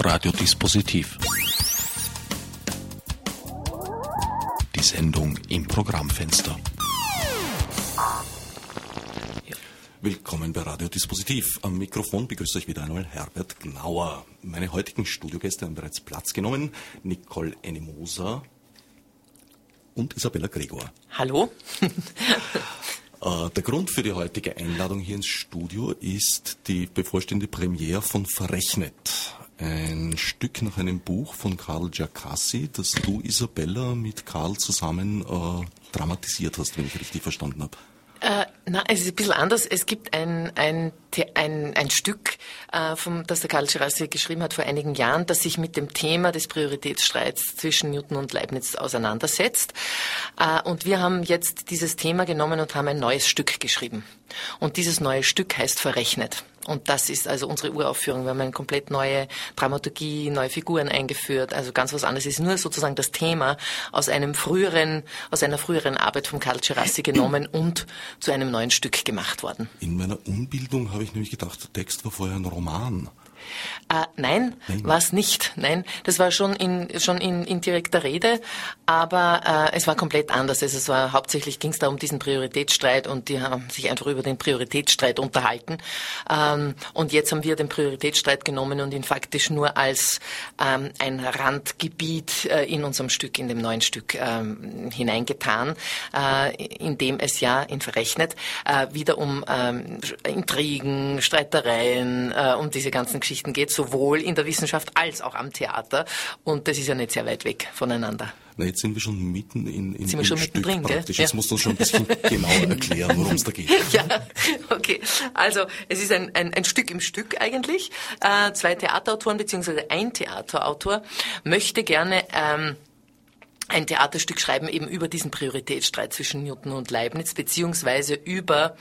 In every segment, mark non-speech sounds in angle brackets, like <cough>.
Radiodispositiv. Die Sendung im Programmfenster. Willkommen bei Radiodispositiv. Am Mikrofon begrüße ich wieder einmal Herbert Gnauer. Meine heutigen Studiogäste haben bereits Platz genommen. Nicole Enimosa und Isabella Gregor. Hallo. <laughs> Äh, der Grund für die heutige Einladung hier ins Studio ist die bevorstehende Premiere von Verrechnet. Ein Stück nach einem Buch von Karl Giacassi, das du, Isabella, mit Karl zusammen äh, dramatisiert hast, wenn ich richtig verstanden habe. Äh, na, es ist ein bisschen anders. Es gibt ein, ein, ein, ein Stück, äh, vom, das der Karl Girassi geschrieben hat vor einigen Jahren, das sich mit dem Thema des Prioritätsstreits zwischen Newton und Leibniz auseinandersetzt. Äh, und wir haben jetzt dieses Thema genommen und haben ein neues Stück geschrieben. Und dieses neue Stück heißt Verrechnet. Und das ist also unsere Uraufführung. Wir haben eine komplett neue Dramaturgie, neue Figuren eingeführt. Also ganz was anderes. Es ist nur sozusagen das Thema aus einem früheren, aus einer früheren Arbeit von Karl Gerassi genommen <clears throat> und zu einem neuen Stück gemacht worden. In meiner Unbildung habe ich nämlich gedacht, der Text war vorher ein Roman. Äh, nein, nein. war es nicht. Nein, das war schon in, schon in, in direkter Rede, aber äh, es war komplett anders. Also es war hauptsächlich ging es da um diesen Prioritätsstreit und die haben sich einfach über den Prioritätsstreit unterhalten. Ähm, und jetzt haben wir den Prioritätsstreit genommen und ihn faktisch nur als ähm, ein Randgebiet äh, in unserem Stück, in dem neuen Stück ähm, hineingetan, äh, in dem es ja in Verrechnet äh, wieder um ähm, Intrigen, Streitereien, äh, um diese ganzen Geschichten Geschichten geht, sowohl in der Wissenschaft als auch am Theater. Und das ist ja nicht sehr weit weg voneinander. Na, jetzt sind wir schon mitten in, in sind wir schon Stück drin, praktisch. Gell? Jetzt ja. musst du uns schon ein bisschen <laughs> genauer erklären, worum es da geht. <laughs> Ja, okay. Also es ist ein, ein, ein Stück im Stück eigentlich. Äh, zwei Theaterautoren beziehungsweise ein Theaterautor möchte gerne ähm, ein Theaterstück schreiben eben über diesen Prioritätsstreit zwischen Newton und Leibniz beziehungsweise über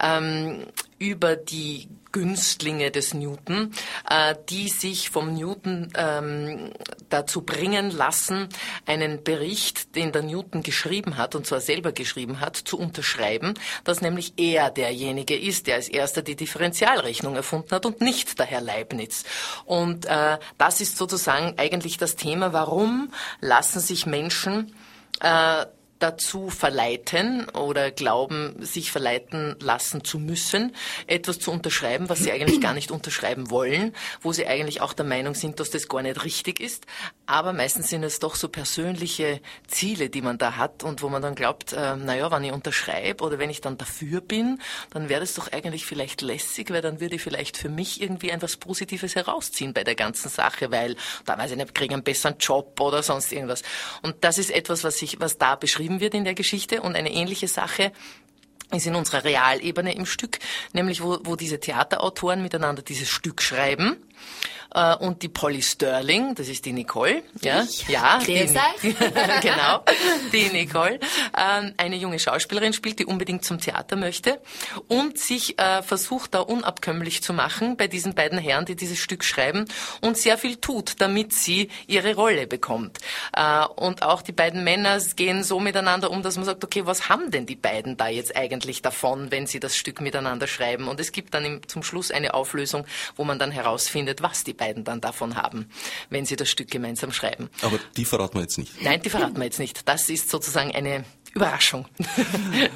ähm, über die Günstlinge des Newton, äh, die sich vom Newton ähm, dazu bringen lassen, einen Bericht, den der Newton geschrieben hat, und zwar selber geschrieben hat, zu unterschreiben, dass nämlich er derjenige ist, der als erster die Differentialrechnung erfunden hat und nicht der Herr Leibniz. Und äh, das ist sozusagen eigentlich das Thema, warum lassen sich Menschen äh, dazu verleiten oder glauben, sich verleiten lassen zu müssen, etwas zu unterschreiben, was sie eigentlich gar nicht unterschreiben wollen, wo sie eigentlich auch der Meinung sind, dass das gar nicht richtig ist. Aber meistens sind es doch so persönliche Ziele, die man da hat und wo man dann glaubt, äh, naja, wenn ich unterschreibe oder wenn ich dann dafür bin, dann wäre das doch eigentlich vielleicht lässig, weil dann würde ich vielleicht für mich irgendwie etwas Positives herausziehen bei der ganzen Sache, weil da weiß ich nicht, kriege einen besseren Job oder sonst irgendwas. Und das ist etwas, was ich, was da beschrieben beschrieben wird in der Geschichte. Und eine ähnliche Sache ist in unserer Realebene im Stück, nämlich wo, wo diese Theaterautoren miteinander dieses Stück schreiben äh, und die Polly Sterling, das ist die Nicole. Ja, ich? ja, die, <laughs> genau, die Nicole, äh, eine junge Schauspielerin spielt, die unbedingt zum Theater möchte und sich äh, versucht da unabkömmlich zu machen bei diesen beiden Herren, die dieses Stück schreiben und sehr viel tut, damit sie ihre Rolle bekommt. Äh, und auch die beiden Männer gehen so miteinander um, dass man sagt, okay, was haben denn die beiden da jetzt eigentlich davon, wenn sie das Stück miteinander schreiben? Und es gibt dann im, zum Schluss eine Auflösung, wo man dann herausfindet, was die beiden dann davon haben, wenn sie das Stück gemeinsam schreiben. Aber die verraten wir jetzt nicht. Nein, die verraten wir jetzt nicht. Das ist sozusagen eine Überraschung. <laughs>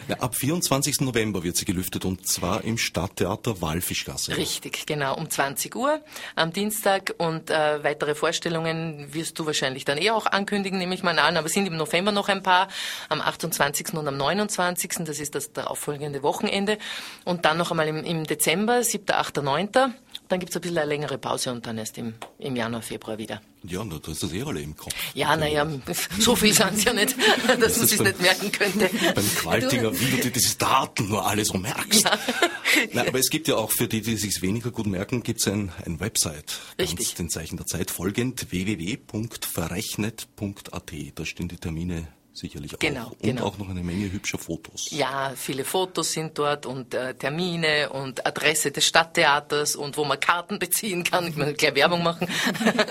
Ja, ab 24. November wird sie gelüftet und zwar im Stadttheater Walfischgasse. Richtig, genau, um 20 Uhr am Dienstag und äh, weitere Vorstellungen wirst du wahrscheinlich dann eh auch ankündigen, nehme ich mal an, aber sind im November noch ein paar, am 28. und am 29. Das ist das darauffolgende Wochenende und dann noch einmal im, im Dezember, 7., 8., 9. Dann gibt es ein bisschen eine längere Pause und dann erst im, im Januar, Februar wieder. Ja, und du hast das eh alle im Kopf. Ja, naja, <laughs> so viel sind es ja nicht, <laughs> dass das man sich nicht merken könnte. Beim Qualtinger, wie du dir diese Daten nur alle so merkst. Ja. Nein, aber es gibt ja auch für die, die sich weniger gut merken, gibt es ein, ein Website. Richtig. den Zeichen der Zeit folgend www.verrechnet.at. Da stehen die Termine sicherlich genau, auch. Und genau. auch noch eine Menge hübscher Fotos. Ja, viele Fotos sind dort und äh, Termine und Adresse des Stadttheaters und wo man Karten <laughs> beziehen kann. Ich muss gleich Werbung machen.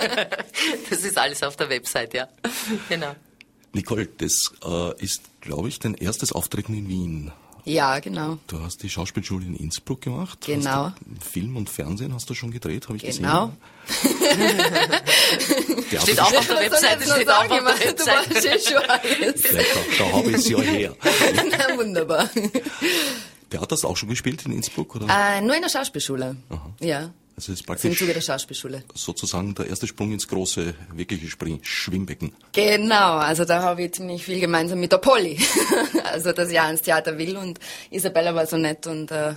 <laughs> das ist alles auf der Website, ja. genau. Nicole, das äh, ist, glaube ich, dein erstes Auftreten in Wien. Ja, genau. Du hast die Schauspielschule in Innsbruck gemacht. Genau. Film und Fernsehen hast du schon gedreht, habe ich genau. gesehen. Genau. <laughs> steht auch auf der Webseite. Steht auch auf der Webseite. <laughs> Da, da habe ich es ja her. <laughs> Na, wunderbar. Theater hast du auch schon gespielt in Innsbruck? Oder? Äh, nur in der Schauspielschule. Aha. Ja. Also ist Im praktisch Zuge der Schauspielschule. sozusagen der erste Sprung ins große, wirkliche Spring Schwimmbecken. Genau, also da habe ich ziemlich viel gemeinsam mit der Polly. <laughs> also, dass ich auch ins Theater will und Isabella war so nett und äh,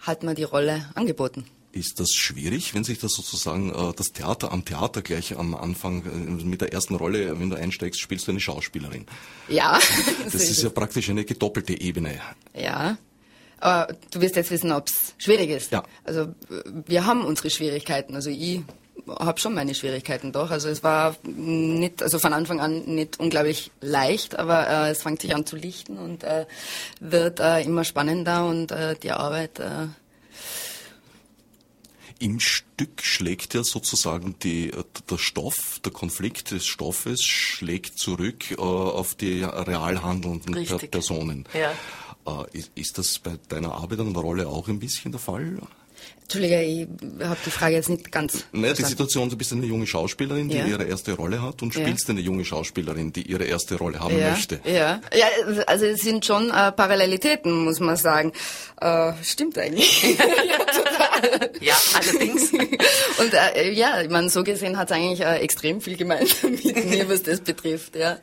hat mir die Rolle angeboten. Ist das schwierig, wenn sich das sozusagen äh, das Theater am Theater gleich am Anfang äh, mit der ersten Rolle, wenn du einsteigst, spielst du eine Schauspielerin? Ja. <laughs> Das ist, ist ja praktisch eine gedoppelte Ebene. Ja. Aber du wirst jetzt wissen, ob es schwierig ist. Ja. Also wir haben unsere Schwierigkeiten. Also ich habe schon meine Schwierigkeiten doch. Also es war nicht, also von Anfang an nicht unglaublich leicht, aber äh, es fängt sich an zu lichten und äh, wird äh, immer spannender und äh, die Arbeit. Äh, Im Stück schlägt ja sozusagen die, der Stoff, der Konflikt des Stoffes schlägt zurück äh, auf die real handelnden Richtig. Personen. Ja. Äh, ist, ist das bei deiner Arbeit an der Rolle auch ein bisschen der Fall? Entschuldige, ich habe die Frage jetzt nicht ganz. Naja, die. Situation, du bist eine junge Schauspielerin, die Ja. ihre erste Rolle hat und Ja. spielst eine junge Schauspielerin, die ihre erste Rolle haben ja, möchte. Ja, ja, also es sind schon äh, Parallelitäten, muss man sagen. Äh, stimmt eigentlich. <laughs> <laughs> Ja, allerdings. <laughs> Und äh, ja, meine, so gesehen hat es eigentlich äh, extrem viel gemeinsam mit mir, was das betrifft, ja.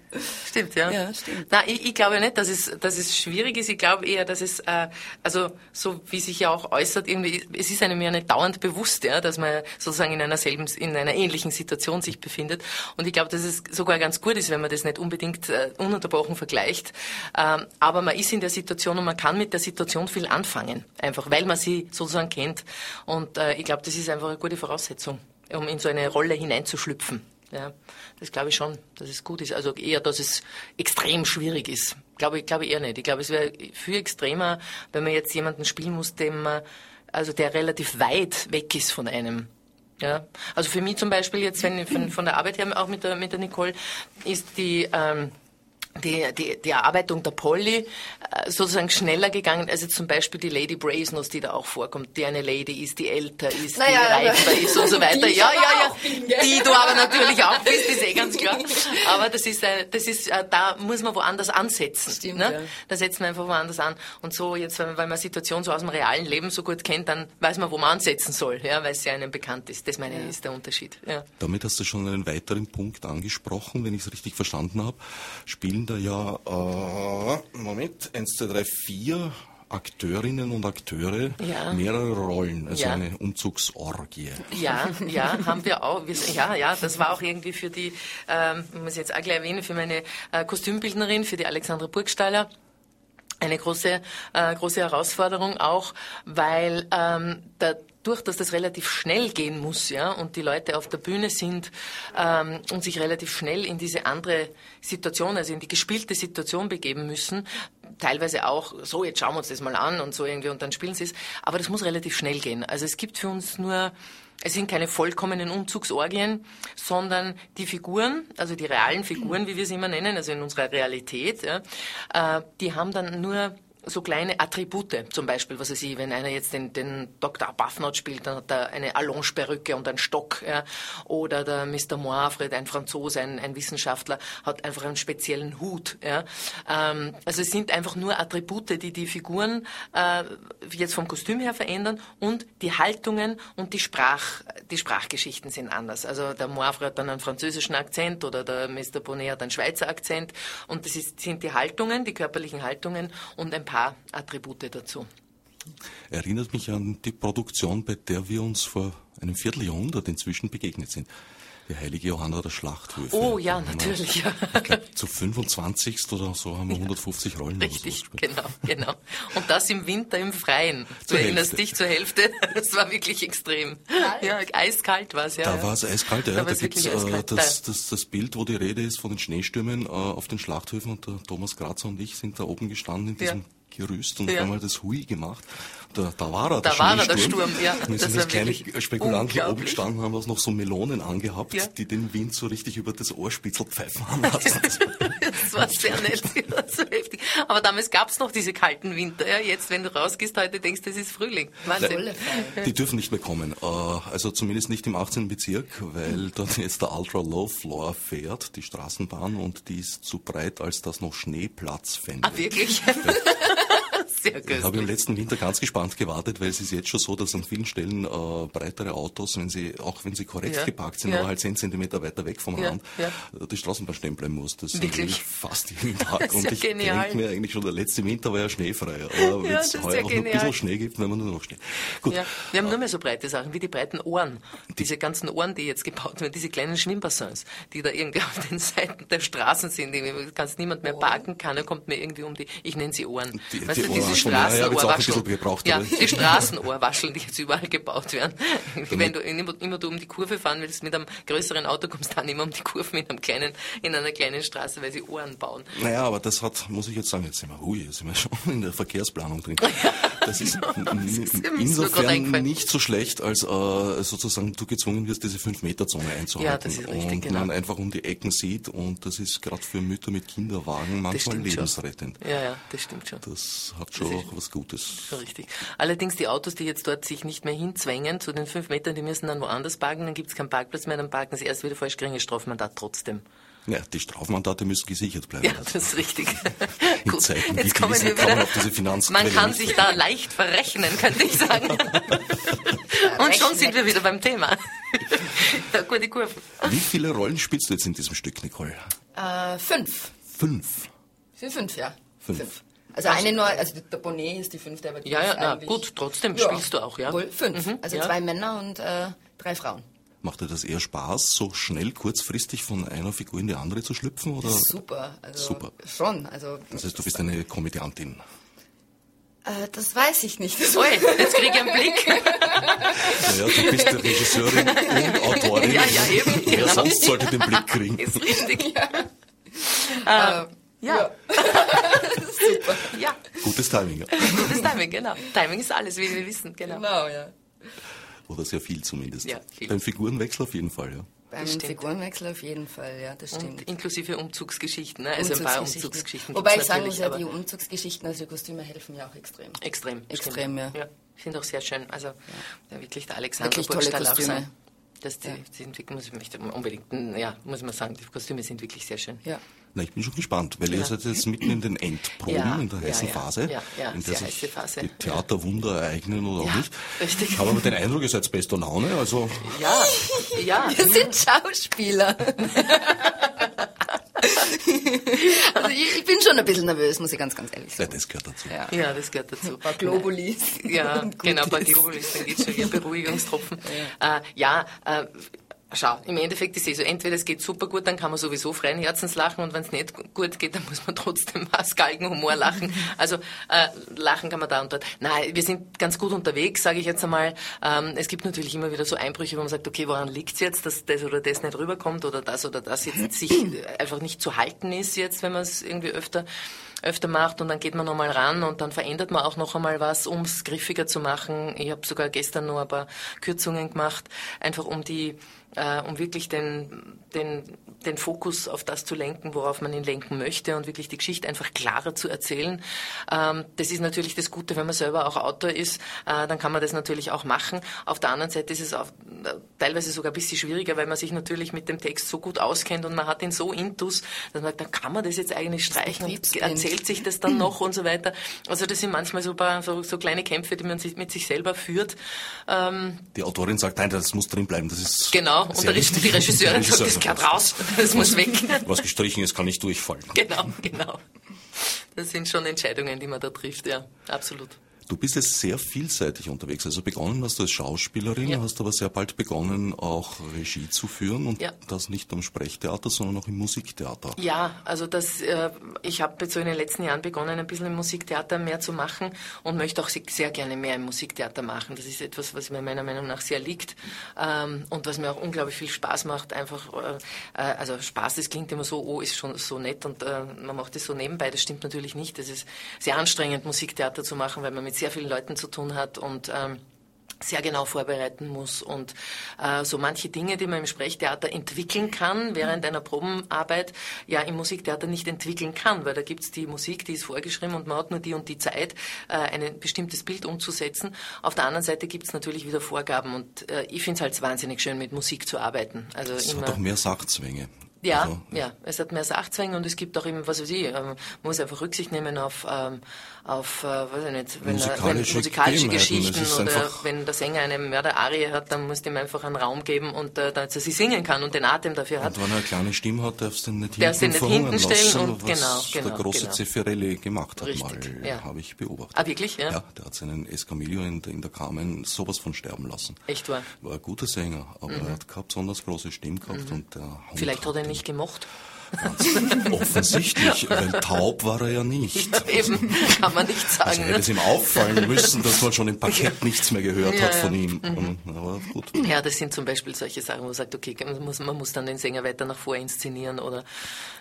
Stimmt, ja. Ja, stimmt. Na, ich, ich glaube nicht, dass es, dass es schwierig ist. Ich glaube eher, dass es, äh, also so wie sich ja auch äußert, irgendwie, es ist einem ja nicht dauernd bewusst, ja, dass man sozusagen in einer selben, in einer ähnlichen Situation sich befindet. Und ich glaube, dass es sogar ganz gut ist, wenn man das nicht unbedingt äh, ununterbrochen vergleicht. Ähm, aber man ist in der Situation und man kann mit der Situation viel anfangen, einfach weil man sie sozusagen kennt. Und äh, ich glaube, das ist einfach eine gute Voraussetzung, um in so eine Rolle hineinzuschlüpfen. Ja, das glaube ich schon, dass es gut ist. Also eher, dass es extrem schwierig ist. Glaube ich, glaube eher nicht. Ich glaube, es wäre viel extremer, wenn man jetzt jemanden spielen muss, dem also der relativ weit weg ist von einem. Ja, also für mich zum Beispiel jetzt, wenn von, von der Arbeit her auch mit der mit der Nicole ist die ähm, die, die, die Erarbeitung der Polly äh, sozusagen schneller gegangen, also zum Beispiel die Lady Brasenose, die da auch vorkommt, die eine Lady ist, die älter ist, Naja, die reifer ist und so weiter. Ja, ja, ja. bin? Die du aber natürlich auch bist, ist eh ganz klar. <laughs> Aber das ist, äh, das ist, äh, da muss man woanders ansetzen. Stimmt, ne? ja. Da setzt man einfach woanders an. Und so jetzt, weil weil man Situation so aus dem realen Leben so gut kennt, dann weiß man, wo man ansetzen soll, ja, weil es ja einem bekannt ist. Das meine ich, ist der Unterschied. Ja. Damit hast du schon einen weiteren Punkt angesprochen, wenn ich es richtig verstanden habe. Spielen da ja, äh, Moment, 1, 2, 3, 4 Akteurinnen und Akteure Ja. mehrere Rollen, also Ja. eine Umzugsorgie. Ja, ja, haben wir auch. Ja, ja, das war auch irgendwie für die, ähm, ich muss jetzt auch gleich erwähnen, für meine äh, Kostümbildnerin, für die Alexandra Burgstaller. Eine große, äh, große Herausforderung auch, weil ähm, dadurch, dass das relativ schnell gehen muss, ja, und die Leute auf der Bühne sind ähm, und sich relativ schnell in diese andere Situation, also in die gespielte Situation begeben müssen, teilweise auch so, jetzt schauen wir uns das mal an und so irgendwie und dann spielen sie es, aber das muss relativ schnell gehen. Also es gibt für uns nur es sind keine vollkommenen Umzugsorgien, sondern die Figuren, also die realen Figuren, wie wir sie immer nennen, also in unserer Realität, ja, äh, die haben dann nur so kleine Attribute, zum Beispiel, was weiß ich, wenn einer jetzt den, den Dr. Arbuthnot spielt, dann hat er eine Allonge-Perücke und einen Stock, ja, oder der Mr. Moirfred, ein Franzose, ein, ein Wissenschaftler, hat einfach einen speziellen Hut, ja. Ähm, also es sind einfach nur Attribute, die die Figuren äh, jetzt vom Kostüm her verändern und die Haltungen und die Sprach, die Sprachgeschichten sind anders. Also der Moirfred hat dann einen französischen Akzent oder der Mr. Bonnet hat einen Schweizer Akzent und das ist, sind die Haltungen, die körperlichen Haltungen und ein paar Attribute dazu. Erinnert mich an die Produktion, bei der wir uns vor einem Vierteljahrhundert inzwischen begegnet sind. Die heilige Johanna der Schlachthöfe. Oh ja, wir- natürlich, ja. Ich glaube, zu 25. oder so haben wir 150 Rollen so Richtig, gespielt. genau, genau. Und das im Winter im Freien. Du Zur erinnerst Hälfte. dich zur Hälfte. Das war wirklich extrem. Ja, eiskalt war es, ja. Da war es eiskalt, ja. Da Da, gibt's wirklich äh, eiskalt. das, das, das Bild, wo die Rede ist von den Schneestürmen äh, auf den Schlachthöfen und der Thomas Grazer und ich sind da oben gestanden in Ja. Weggerüst und Ja. einmal das Hui gemacht. Da, da war er, Da der war er, der Schneesturm. Sturm, ja. Und wir Das sind als kleine wirklich Spekulanten oben gestanden, haben uns noch so Melonen angehabt, Ja. die den Wind so richtig über das Ohrspitzel pfeifen <laughs> haben lassen. Das war sehr nett, <laughs> so heftig. Aber damals gab's noch diese kalten Winter. Ja, jetzt, wenn du rausgehst heute, denkst du, es ist Frühling. Wahnsinn. Die dürfen nicht mehr kommen. Äh, Also zumindest nicht im 18. Bezirk, weil dort jetzt der Ultra Low Floor fährt, die Straßenbahn, und die ist zu breit, als das noch Schneeplatz fände. Ah, wirklich? <laughs> Sehr Ich habe im köstlich. letzten Winter ganz gespannt gewartet, weil es ist jetzt schon so, dass an vielen Stellen äh, breitere Autos, wenn sie, auch wenn sie korrekt Ja. geparkt sind, Ja. aber halt 10 Zentimeter weiter weg vom Ja, Rand, ja. äh, die Straßenbahn stehen bleiben muss. Das Wirklich? ich fast jeden <laughs> Tag. Das ist Und ich denke mir eigentlich schon, der letzte Winter war ja schneefrei. Aber wenn es heuer auch noch ein bisschen Schnee gibt, wenn man nur noch Schnee. Gut, wir haben nur mehr so breite Sachen, wie die breiten Ohren. Diese ganzen Ohren, die jetzt gebaut werden, diese kleinen Schwimmbassins, die da irgendwie <laughs> auf den Seiten der Straßen sind, die kannst niemand mehr parken kann, er kommt mir irgendwie um die, ich nenne sie Ohren. Die- weißt die du, diese Ohrwascheln, Straßenohrwascheln. gebraucht, Ja, die Straßenohrwascheln, die jetzt überall gebaut werden. <laughs> Wenn du immer, immer du um die Kurve fahren willst mit einem größeren Auto, kommst du dann immer um die Kurve mit einem kleinen, in einer kleinen Straße, weil sie Ohren bauen. Naja, aber das hat, muss ich jetzt sagen, jetzt sind wir, hui, jetzt sind wir <laughs> schon in der Verkehrsplanung drin. <laughs> Das ist ist mir gerade insofern nicht so schlecht, als äh, sozusagen du gezwungen wirst, diese 5-Meter-Zone einzuhalten. Ja, das ist richtig, Und genau. man einfach um die Ecken sieht und das ist gerade für Mütter mit Kinderwagen manchmal stimmt schon. lebensrettend. Ja, ja, das stimmt schon. Das hat schon ist- auch was Gutes. Richtig. Allerdings die Autos, die jetzt dort sich nicht mehr hinzwängen zu den fünf Metern, die müssen dann woanders parken, dann gibt es keinen Parkplatz mehr, dann parken sie erst wieder falsch geringe Strafmandat trotzdem. Ja, die Strafmandate müssen gesichert bleiben. Ja, das ist richtig. <laughs> In Gut, Zeiten wie jetzt kommen wir wieder. auf diese Man kann nicht sich da leicht verrechnen, könnte ich sagen. <laughs> Und schon sind wir wieder beim Thema. <laughs> Ja, Gute Kurven. Wie viele Rollen spielst du jetzt in diesem Stück, Nicole? Äh, fünf. Fünf. Für fünf, ja. Fünf. Also eine nur, also der Bonnet ist die fünfte, aber die Ja, ja, na, gut, trotzdem spielst du auch, ja. Wohl, fünf. Mhm, also ja. zwei Männer und äh, drei Frauen. Macht dir das eher Spaß, so schnell, kurzfristig von einer Figur in die andere zu schlüpfen? Oder? Super. Also Super. Schon. Also Das heißt, du bist eine Komödiantin. äh, das weiß ich nicht. Das <laughs> jetzt kriege ich einen Blick. Naja, du bist Regisseurin und Autorin. <laughs> Ja, ja, eben, Wer genau. sonst sollte den Blick kriegen? Ist richtig. ja. Ja, <laughs> ja. Gutes Timing, ja. Gutes Timing, genau. Timing ist alles, wie wir wissen, genau. Genau, ja. Oder sehr viel zumindest. Ja, viel. Beim Figurenwechsel auf jeden Fall, ja. Beim stimmt. Figurenwechsel auf jeden Fall, ja, das Und stimmt. inklusive Umzugsgeschichten, ne? also ein paar Umzugsgeschichten. Umzugsgeschichten. Wobei ich sagen muss, ja, die Umzugsgeschichten, also die Kostüme helfen ja auch extrem. extrem. Extrem, stimmt. ja. ja. Ich finde auch sehr schön. Also ja, wirklich der Alexander Wirklich tolle Burgstall auch Kostüme. sein. Das die, die sind, muss ich möchte unbedingt, ja, muss man sagen, die Kostüme sind wirklich sehr schön. Ja. Na, ich bin schon gespannt, weil ihr seid jetzt mitten in den Endproben, Ja, in der ja, heißen ja. Phase, Ja, ja, in der sich heiße Phase. die Theaterwunder ereignen oder Ja, auch nicht. richtig. Ich habe aber den Eindruck, ihr seid bester Laune, also Ja, ja. <laughs> Wir sind Schauspieler. <laughs> also ich, ich bin schon ein bisschen nervös, muss ich ganz, ganz ehrlich ja, sagen. das gehört dazu. Ja. Ja, das gehört dazu. Ein paar Globulis. Ja, <laughs> genau, bei ist. Globulis, dann geht's schon hier, Beruhigungstropfen. Ja, äh, ja äh, schau, im Endeffekt ist es so, entweder es geht super gut, dann kann man sowieso freien Herzens lachen und wenn es nicht gut geht, dann muss man trotzdem <laughs> aus Galgenhumor lachen. Also äh, lachen kann man da und dort. Nein, wir sind ganz gut unterwegs, sage ich jetzt einmal. Ähm, es gibt natürlich immer wieder so Einbrüche, wo man sagt, okay, woran liegt's jetzt, dass das oder das nicht rüberkommt oder das oder das jetzt sich einfach nicht zu halten ist jetzt, wenn man es irgendwie öfter öfter macht und dann geht man nochmal ran und dann verändert man auch noch einmal was, um es griffiger zu machen. Ich habe sogar gestern noch ein paar Kürzungen gemacht, einfach um die, äh, um wirklich den, den, den Fokus auf das zu lenken, worauf man ihn lenken möchte und wirklich die Geschichte einfach klarer zu erzählen. Ähm, das ist natürlich das Gute, wenn man selber auch Autor ist, äh, dann kann man das natürlich auch machen. Auf der anderen Seite ist es auch äh, teilweise sogar ein bisschen schwieriger, weil man sich natürlich mit dem Text so gut auskennt und man hat ihn so intus, dass man sagt, dann kann man das jetzt eigentlich streichen und erzählt sich das dann <clears throat> noch und so weiter. Also das sind manchmal so, paar, so, so kleine Kämpfe, die man sich, mit sich selber führt. Ähm, Die Autorin sagt, nein, das muss drin bleiben, das ist genau, wichtig. die Regisseurin sagt, das gehört raus, <laughs> das muss weg. Was gestrichen ist, kann nicht durchfallen. Genau, genau. Das sind schon Entscheidungen, die man da trifft, ja, absolut. Du bist jetzt sehr vielseitig unterwegs. Also begonnen hast du als Schauspielerin, ja. hast aber sehr bald begonnen, auch Regie zu führen und ja. das nicht am Sprechtheater, sondern auch im Musiktheater. Ja, also das, äh, ich habe so in den letzten Jahren begonnen, ein bisschen im Musiktheater mehr zu machen und möchte auch sehr gerne mehr im Musiktheater machen. Das ist etwas, was mir meiner Meinung nach sehr liegt ähm, und was mir auch unglaublich viel Spaß macht. Einfach, äh, äh also Spaß, das klingt immer so, oh, ist schon so nett und äh, man macht das so nebenbei. Das stimmt natürlich nicht. Es ist sehr anstrengend, Musiktheater zu machen, weil man mit sehr vielen Leuten zu tun hat und ähm, sehr genau vorbereiten muss und äh, so manche Dinge, die man im Sprechtheater entwickeln kann während einer Probenarbeit, ja im Musiktheater nicht entwickeln kann, weil da gibt's die Musik, die ist vorgeschrieben und man hat nur die und die Zeit, äh, ein bestimmtes Bild umzusetzen. Auf der anderen Seite gibt's natürlich wieder Vorgaben und äh, ich finde es halt wahnsinnig schön, mit Musik zu arbeiten. Also es immer, hat auch mehr Sachzwänge. Ja, also, ja, es hat mehr Sachzwänge und es gibt auch eben, was weiß ich, ähm, man muss einfach Rücksicht nehmen auf, ähm, auf äh, weiß ich nicht, wenn, musikalische, wenn, musikalische Geschichten oder wenn der Sänger eine Mörder-Arie hat, dann muss dem einfach einen Raum geben und äh, dass er sie singen kann und den Atem dafür hat. Und wenn er eine kleine Stimme hat, darfst du ihn nicht darfst hinten, nicht hinten stellen lassen, und was genau, genau, der große genau. Zeffirelli gemacht hat Richtig, mal, ja. habe ich beobachtet. Ah, wirklich? Ja? ja, der hat seinen Escamillo in, in der Carmen sowas von sterben lassen. Echt wahr? War ein guter Sänger, aber mhm. er hat keine besonders große Stimme gehabt mhm. und der Hund Vielleicht hat er ihn nicht gemocht. <laughs> Offensichtlich, weil taub war er ja nicht. Ja, <laughs> eben, kann man nicht sagen. Also hätte ne? es ihm auffallen müssen, dass man schon im Parkett nichts mehr gehört ja, hat von ihm. Mhm. Aber gut. Ja, das sind zum Beispiel solche Sachen, wo man sagt, okay, man muss, man muss dann den Sänger weiter nach vor inszenieren oder.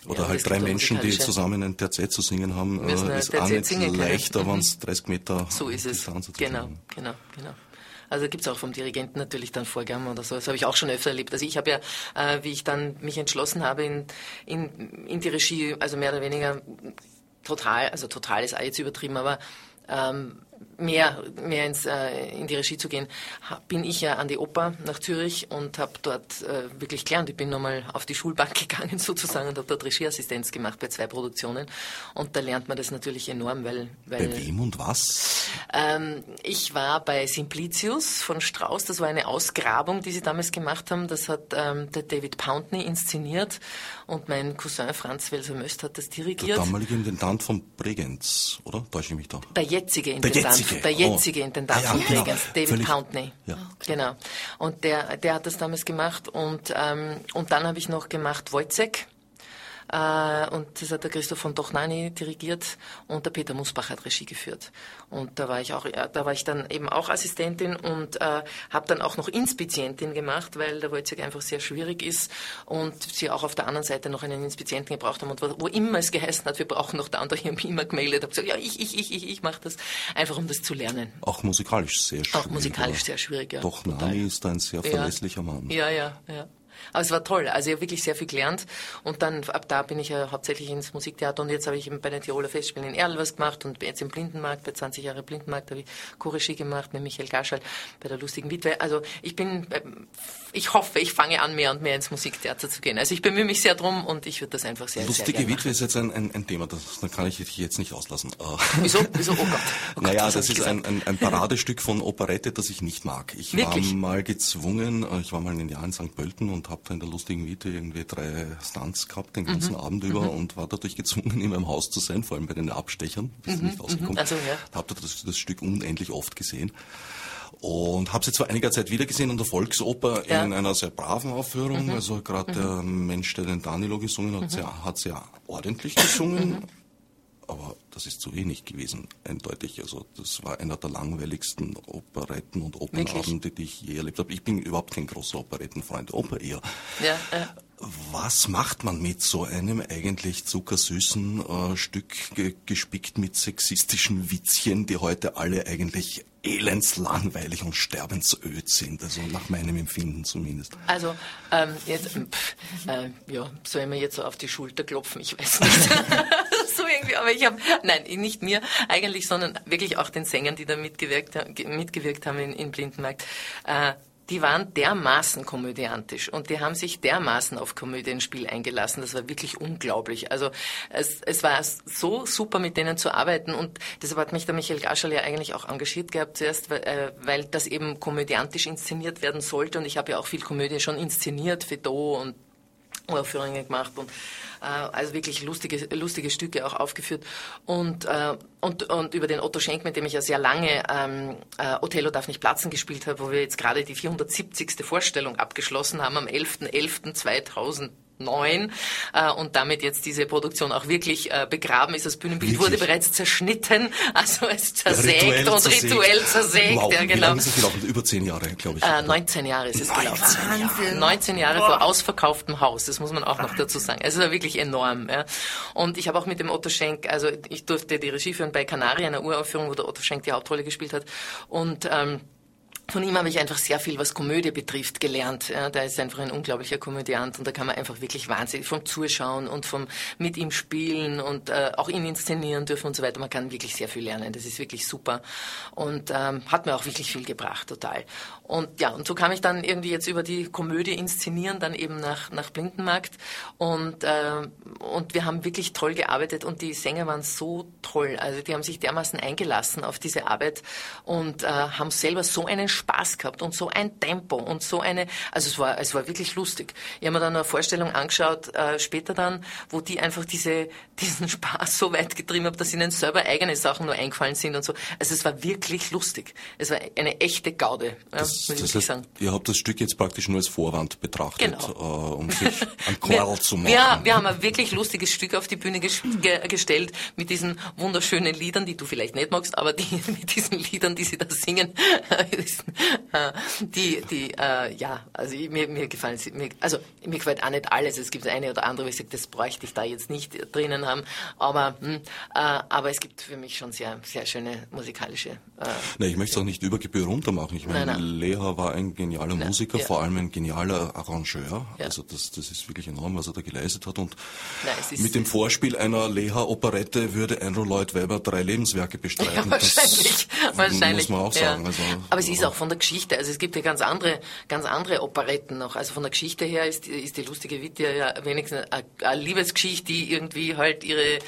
Oder halt drei Menschen, die zusammen ein Terzett zu singen haben, äh, ist auch nicht leichter, mhm. wenn es 30 Meter so ist es. Genau, genau, genau. Also gibt es auch vom Dirigenten natürlich dann Vorgaben oder so. Das habe ich auch schon öfter erlebt. Also ich habe ja, äh, wie ich dann mich entschlossen habe in, in, in die Regie, also mehr oder weniger total, also total ist jetzt übertrieben, aber ähm, mehr, mehr ins, äh, in die Regie zu gehen, bin ich ja an die Oper nach Zürich und habe dort äh, wirklich gelernt. Ich bin nochmal auf die Schulbank <laughs> gegangen sozusagen und habe dort Regieassistenz gemacht bei zwei Produktionen. Und da lernt man das natürlich enorm, weil... weil bei wem und was? Ähm, ich war bei Simplicius von Strauss. Das war eine Ausgrabung, die sie damals gemacht haben. Das hat ähm, der David Pountney inszeniert und mein Cousin Franz Welser-Möst hat das dirigiert. Der damalige Intendant von Bregenz, oder? Täusche ich mich da? Der jetzige Intendant. Der jetzige, der jetzige oh. Intendant ah, ja, von genau. Bregenz, David Völlig. Pountney. Ja. Genau. Und der, der hat das damals gemacht und, ähm, und dann habe ich noch gemacht Wojcek und das hat der Christoph von Dochnani dirigiert und der Peter Musbach hat Regie geführt. Und da war ich auch, da war ich dann eben auch Assistentin und äh, habe dann auch noch Inspizientin gemacht, weil der Wojciech einfach sehr schwierig ist und sie auch auf der anderen Seite noch einen Inspizienten gebraucht haben und wo, wo immer es geheißen hat, wir brauchen noch da und da, ich habe immer gemeldet, habe gesagt, ja, ich, ich, ich, ich, ich mache das, einfach um das zu lernen. Auch musikalisch sehr schwierig. Auch musikalisch sehr schwierig, ja. Doch Nani ist ein sehr verlässlicher ja. Mann. Ja, ja, ja. Aber es war toll. Also ich habe wirklich sehr viel gelernt. Und dann ab da bin ich ja hauptsächlich ins Musiktheater und jetzt habe ich eben bei den Tiroler Festspielen in Erl was gemacht und jetzt im Blindenmarkt, bei 20 Jahre Blindenmarkt habe ich Choregie gemacht mit Michael Gaschal bei der lustigen Witwe. Also ich bin, ähm, ich hoffe, ich fange an, mehr und mehr ins Musiktheater zu gehen. Also ich bemühe mich sehr drum und ich würde das einfach sehr, Lustige sehr Witwe ist jetzt ein, ein, ein Thema, das, das kann ich jetzt nicht auslassen. <laughs> Wieso? Wieso? Oh Gott. Oh Gott naja, das ist ein, ein, ein Paradestück von Operette, das ich nicht mag. Ich Wirklich? war mal gezwungen, äh, ich war mal ein Jahr in St. Pölten und habe da in der lustigen Miete irgendwie drei Stunts gehabt den ganzen mhm. Abend über mhm. und war dadurch gezwungen, in meinem Haus zu sein, vor allem bei den Abstechern. Bist mhm. nicht rausgekommen. Also, ja. Hab das, das Stück unendlich oft gesehen. Und habe sie vor einiger Zeit wieder gesehen in der Volksoper ja. in einer sehr braven Aufführung. Mhm. Also gerade mhm. der Mensch, der den Danilo gesungen hat, mhm. sehr, hat sehr ordentlich gesungen. Aber das ist zu wenig gewesen, eindeutig. Also das war einer der langweiligsten Operetten und Opernabende, die ich je erlebt habe. Ich bin überhaupt kein großer Operettenfreund, Oper eher. Ja, ja. Was macht man mit so einem eigentlich zuckersüßen äh, Stück ge gespickt mit sexistischen Witzchen, die heute alle eigentlich elendslangweilig und sterbensöd sind, also nach meinem Empfinden zumindest. Also ähm, jetzt, pff, äh, ja, soll man jetzt so auf die Schulter klopfen? Ich weiß nicht. <laughs> so irgendwie, aber ich habe, nein, nicht mir eigentlich, sondern wirklich auch den Sängern, die da mitgewirkt, mitgewirkt haben in, in Blindenmarkt. Äh, die waren dermaßen komödiantisch und die haben sich dermaßen auf Komödienspiel eingelassen. Das war wirklich unglaublich. Also es, es war so super, mit denen zu arbeiten und deshalb hat mich der Michael Gaschel ja eigentlich auch engagiert gehabt zuerst, weil, äh, weil das eben komödiantisch inszeniert werden sollte und ich habe ja auch viel Komödie schon inszeniert, Fedot und Uraufführungen gemacht und äh, also wirklich lustige, lustige Stücke auch aufgeführt. Und, äh, und, und über den Otto Schenk, mit dem ich ja sehr lange ähm, äh, Othello darf nicht platzen gespielt habe, wo wir jetzt gerade die 470. Vorstellung abgeschlossen haben am 11.11.2000 neun äh, und damit jetzt diese Produktion auch wirklich äh, begraben ist. Das Bühnenbild wirklich? wurde bereits zerschnitten, <laughs> also es zersägt rituell und zersägt. rituell zersägt. Wow, ja, genau. Wie lange ist es gelaufen? Über zehn Jahre, glaube ich. Äh, 19 Jahre ist es 19 gelaufen. Jahre. 19 Jahre vor ausverkauftem Haus, das muss man auch noch dazu sagen. Also es war wirklich enorm. Ja. Und ich habe auch mit dem Otto Schenk, also ich durfte die Regie führen bei Canaria, einer Uraufführung, wo der Otto Schenk die Hauptrolle gespielt hat. Und ähm, von ihm habe ich einfach sehr viel, was Komödie betrifft, gelernt. Ja, der ist einfach ein unglaublicher Komödiant und da kann man einfach wirklich wahnsinnig vom Zuschauen und vom mit ihm spielen und äh, auch ihn inszenieren dürfen und so weiter. Man kann wirklich sehr viel lernen. Das ist wirklich super und ähm, hat mir auch wirklich viel gebracht, total. Und ja, und so kam ich dann irgendwie jetzt über die Komödie inszenieren dann eben nach nach Blindenmarkt und äh, und wir haben wirklich toll gearbeitet und die Sänger waren so toll. Also die haben sich dermaßen eingelassen auf diese Arbeit und äh, haben selber so einen Spaß gehabt und so ein Tempo und so eine, also es war, es war wirklich lustig. Ich habe mir dann eine Vorstellung angeschaut, äh, später dann, wo die einfach diese, <laughs> diesen Spaß so weit getrieben haben, dass ihnen selber eigene Sachen nur eingefallen sind und so. Also es war wirklich lustig. Es war eine echte Gaude, ja, das, muss ich heißt, sagen. Ihr habt das Stück jetzt praktisch nur als Vorwand betrachtet, genau. äh, um <laughs> sich an Quarl zu machen. Ja, wir haben ein wirklich lustiges Stück auf die Bühne ges ge gestellt mit diesen wunderschönen Liedern, die du vielleicht nicht magst, aber die, <laughs> mit diesen Liedern, die sie da singen, <laughs> die, die, äh, ja, also mir, mir gefallen sie, mir, also mir gefällt auch nicht alles. Es gibt eine oder andere, wo ich sage, das bräuchte ich da jetzt nicht drinnen haben. Aber, mh, hm, äh, aber es gibt für mich schon sehr, sehr schöne musikalische. Äh, Nein, ich möchte es auch nicht über Gebühr runter machen. Ich meine, Lehrer war ein genialer nein, Musiker, ja. vor allem ein genialer Arrangeur. Ja. Also das, das ist wirklich enorm, was er da geleistet hat. Und nein, mit dem Vorspiel einer Leha-Operette würde Andrew Lloyd Webber drei Lebenswerke bestreiten. <laughs> Ja, wahrscheinlich, das wahrscheinlich. Muss man auch sagen. Also, aber es ist auch von der Geschichte, also es gibt ja ganz andere, ganz andere Operetten noch. Also von der Geschichte her ist, ist die lustige Witte ja wenigstens eine, Liebesgeschichte, die irgendwie halt ihre,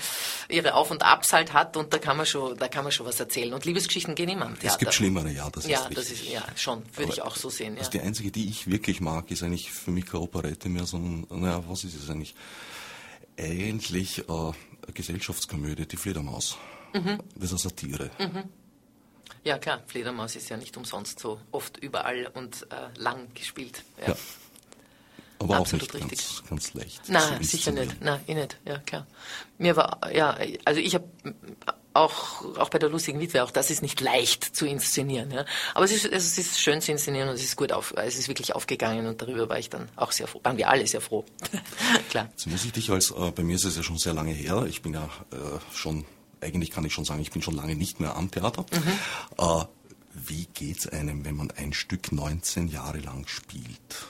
ihre Auf und Abs halt hat und da kann man schon, da kann man schon was erzählen. Und Liebesgeschichten gehen immer am Theater. Es gibt schlimmere, ja, das ja, ist das ist Ja, schon, würde ich auch so sehen. Ja. Also die einzige, die ich wirklich mag, ist eigentlich für mich keine Operette mehr, sondern, naja, was ist es eigentlich? Eigentlich äh, eine Gesellschaftskomödie, die Fledermaus. Mhm. Das ist eine Satire. Mhm. Ja klar, Fledermaus ist ja nicht umsonst so oft überall und äh, lang gespielt. Ja. ja. Aber Absolut auch nicht richtig. Ganz, ganz leicht. Nein, sicher nicht. Nein, ich nicht. Ja, klar. Mir war, ja, also ich habe auch, auch bei der lustigen Witwe, auch das ist nicht leicht zu inszenieren. Ja. Aber es ist, es ist schön zu inszenieren und es ist gut auf, es ist wirklich aufgegangen und darüber war ich dann auch sehr froh. Waren wir alle sehr froh. <laughs> Klar. Jetzt muss ich dich als, äh, bei mir ist es ja schon sehr lange her, ich bin ja äh, schon eigentlich kann ich schon sagen, ich bin schon lange nicht mehr am Theater. Mhm. Äh, wie geht's einem, wenn man ein Stück 19 Jahre lang spielt?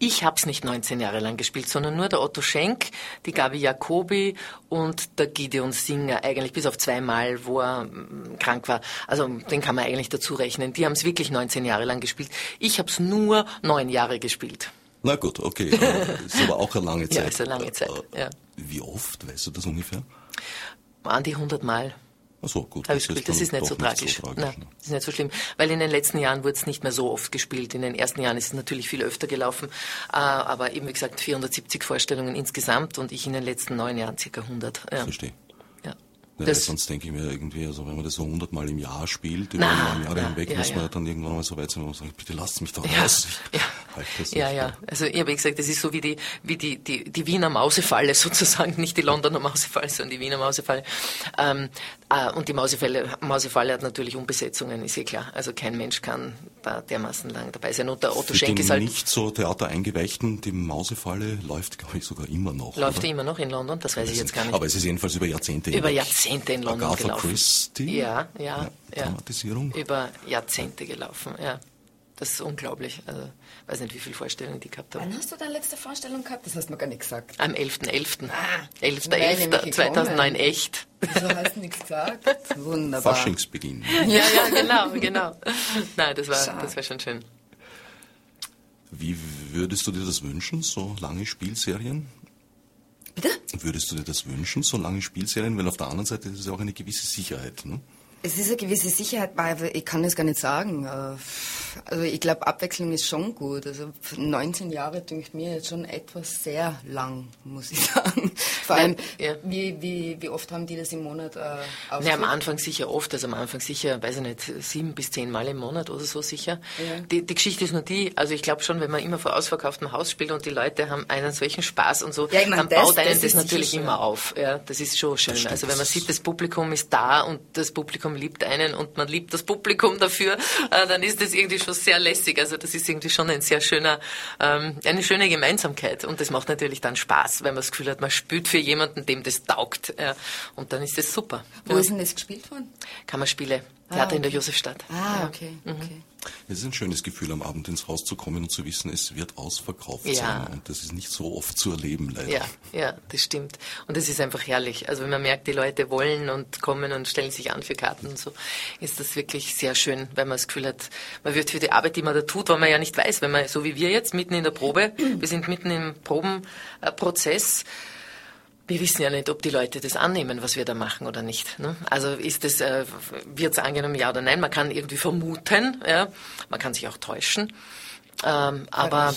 Ich habe es nicht 19 Jahre lang gespielt, sondern nur der Otto Schenk, die Gabi Jacobi und der Gideon Singer, eigentlich bis auf zweimal, wo er mm, krank war. Also den kann man eigentlich dazu rechnen. Die haben es wirklich 19 Jahre lang gespielt. Ich habe es nur neun Jahre gespielt. Na gut, okay. Äh, <laughs> ist aber auch eine lange Zeit. Ja, ist eine lange Zeit. Äh, ja. Wie oft, weißt du das ungefähr? An die 100 Mal. Ach so, gut. Das, ist, das ist nicht so tragisch. Nicht so tragisch Nein, ne? das ist nicht so schlimm. Weil in den letzten Jahren wurde es nicht mehr so oft gespielt. In den ersten Jahren ist es natürlich viel öfter gelaufen. Äh, aber eben, wie gesagt, 470 Vorstellungen insgesamt und ich in den letzten neun Jahren circa 100. Ja. Verstehe. Ja, das sonst denke ich mir irgendwie, also wenn man das so hundertmal im Jahr spielt, über neun Jahre hinweg, ja, muss man ja. dann irgendwann mal so weit sein und sagen, bitte lasst mich doch raus. Ja, halt ja, ja. Also ich habe gesagt, das ist so wie die, wie die, die, die Wiener Mausefalle <laughs> sozusagen, nicht die Londoner Mausefalle, sondern die Wiener Mausefalle. Ähm, äh, und die Mausefalle, Mausefalle hat natürlich Umbesetzungen, ist eh klar. Also kein Mensch kann da dermaßen lang dabei sein. Und der Otto Für Schenk ist halt... nicht so Theater eingeweichten, die Mausefalle läuft, glaube ich, sogar immer noch. Läuft die immer noch in London? Das weiß das ich jetzt gar nicht. Aber es ist jedenfalls über Jahrzehnte Über Jahrzehnte in London Agatha gelaufen. Christie? Ja, ja, ja. Dramatisierung? Über Jahrzehnte gelaufen, ja. Das ist unglaublich. Also, ich weiß nicht, wie viele Vorstellungen die gehabt haben. Wann hast du deine letzte Vorstellung gehabt? Das hast du mir gar nicht gesagt. Am 11.11. Ah, 11.11.2009, echt. Wieso hast du nichts gesagt? <laughs> Wunderbar. Faschingsbeginn. Ja, ja, genau, genau. Nein, das war, das war schon schön. Wie würdest du dir das wünschen, so lange Spielserien? Bitte? Würdest du dir das wünschen, so lange Spielserien? Weil auf der anderen Seite ist es ja auch eine gewisse Sicherheit. Ne? Es ist eine gewisse Sicherheit, weil ich kann das gar nicht sagen. Äh, also ich glaube, Abwechslung ist schon gut. Also 19 Jahre dünkt mir jetzt schon etwas sehr lang, muss ich <laughs> sagen. Vor allem, ja. wie, wie, wie oft haben die das im Monat äh, ja, am Anfang sicher oft, also am Anfang sicher, weiß ich nicht, sieben bis zehn Mal im Monat oder so sicher. Ja. Die, die Geschichte ist nur die, also ich glaube schon, wenn man immer vor ausverkauftem Haus spielt und die Leute haben einen solchen Spaß und so, ja, ich mein, dann das, baut einen das, das natürlich immer auf. Ja, das ist schon schön. Also wenn man sieht, das Publikum ist da und das Publikum liebt einen und man liebt das Publikum dafür, äh, dann ist das irgendwie schon sehr lässig. Also das ist irgendwie schon ein sehr schöner, ähm, eine schöne Gemeinsamkeit. Und das macht natürlich dann Spaß, wenn man das Gefühl hat, man spürt für jemanden, dem das taugt. Ja. Und dann ist das super. Wo ja. ist denn das gespielt worden? Kammerspiele. Theater ah, okay. in der Josefstadt. Ah, okay. Mhm. okay. Es ist ein schönes Gefühl, am Abend ins Haus zu kommen und zu wissen, es wird ausverkauft ja. sein. Und das ist nicht so oft zu erleben, leider. Ja, ja, das stimmt. Und es ist einfach herrlich. Also wenn man merkt, die Leute wollen und kommen und stellen sich an für Karten und so, ist das wirklich sehr schön, weil man das Gefühl hat, man wird für die Arbeit, die man da tut, weil man ja nicht weiß, wenn man, so wie wir jetzt, mitten in der Probe, wir sind mitten im Probenprozess, wir wissen ja nicht, ob die Leute das annehmen, was wir da machen oder nicht. Ne? Also ist es, äh, wird es angenommen, ja oder nein? Man kann irgendwie vermuten, ja, man kann sich auch täuschen, ähm, aber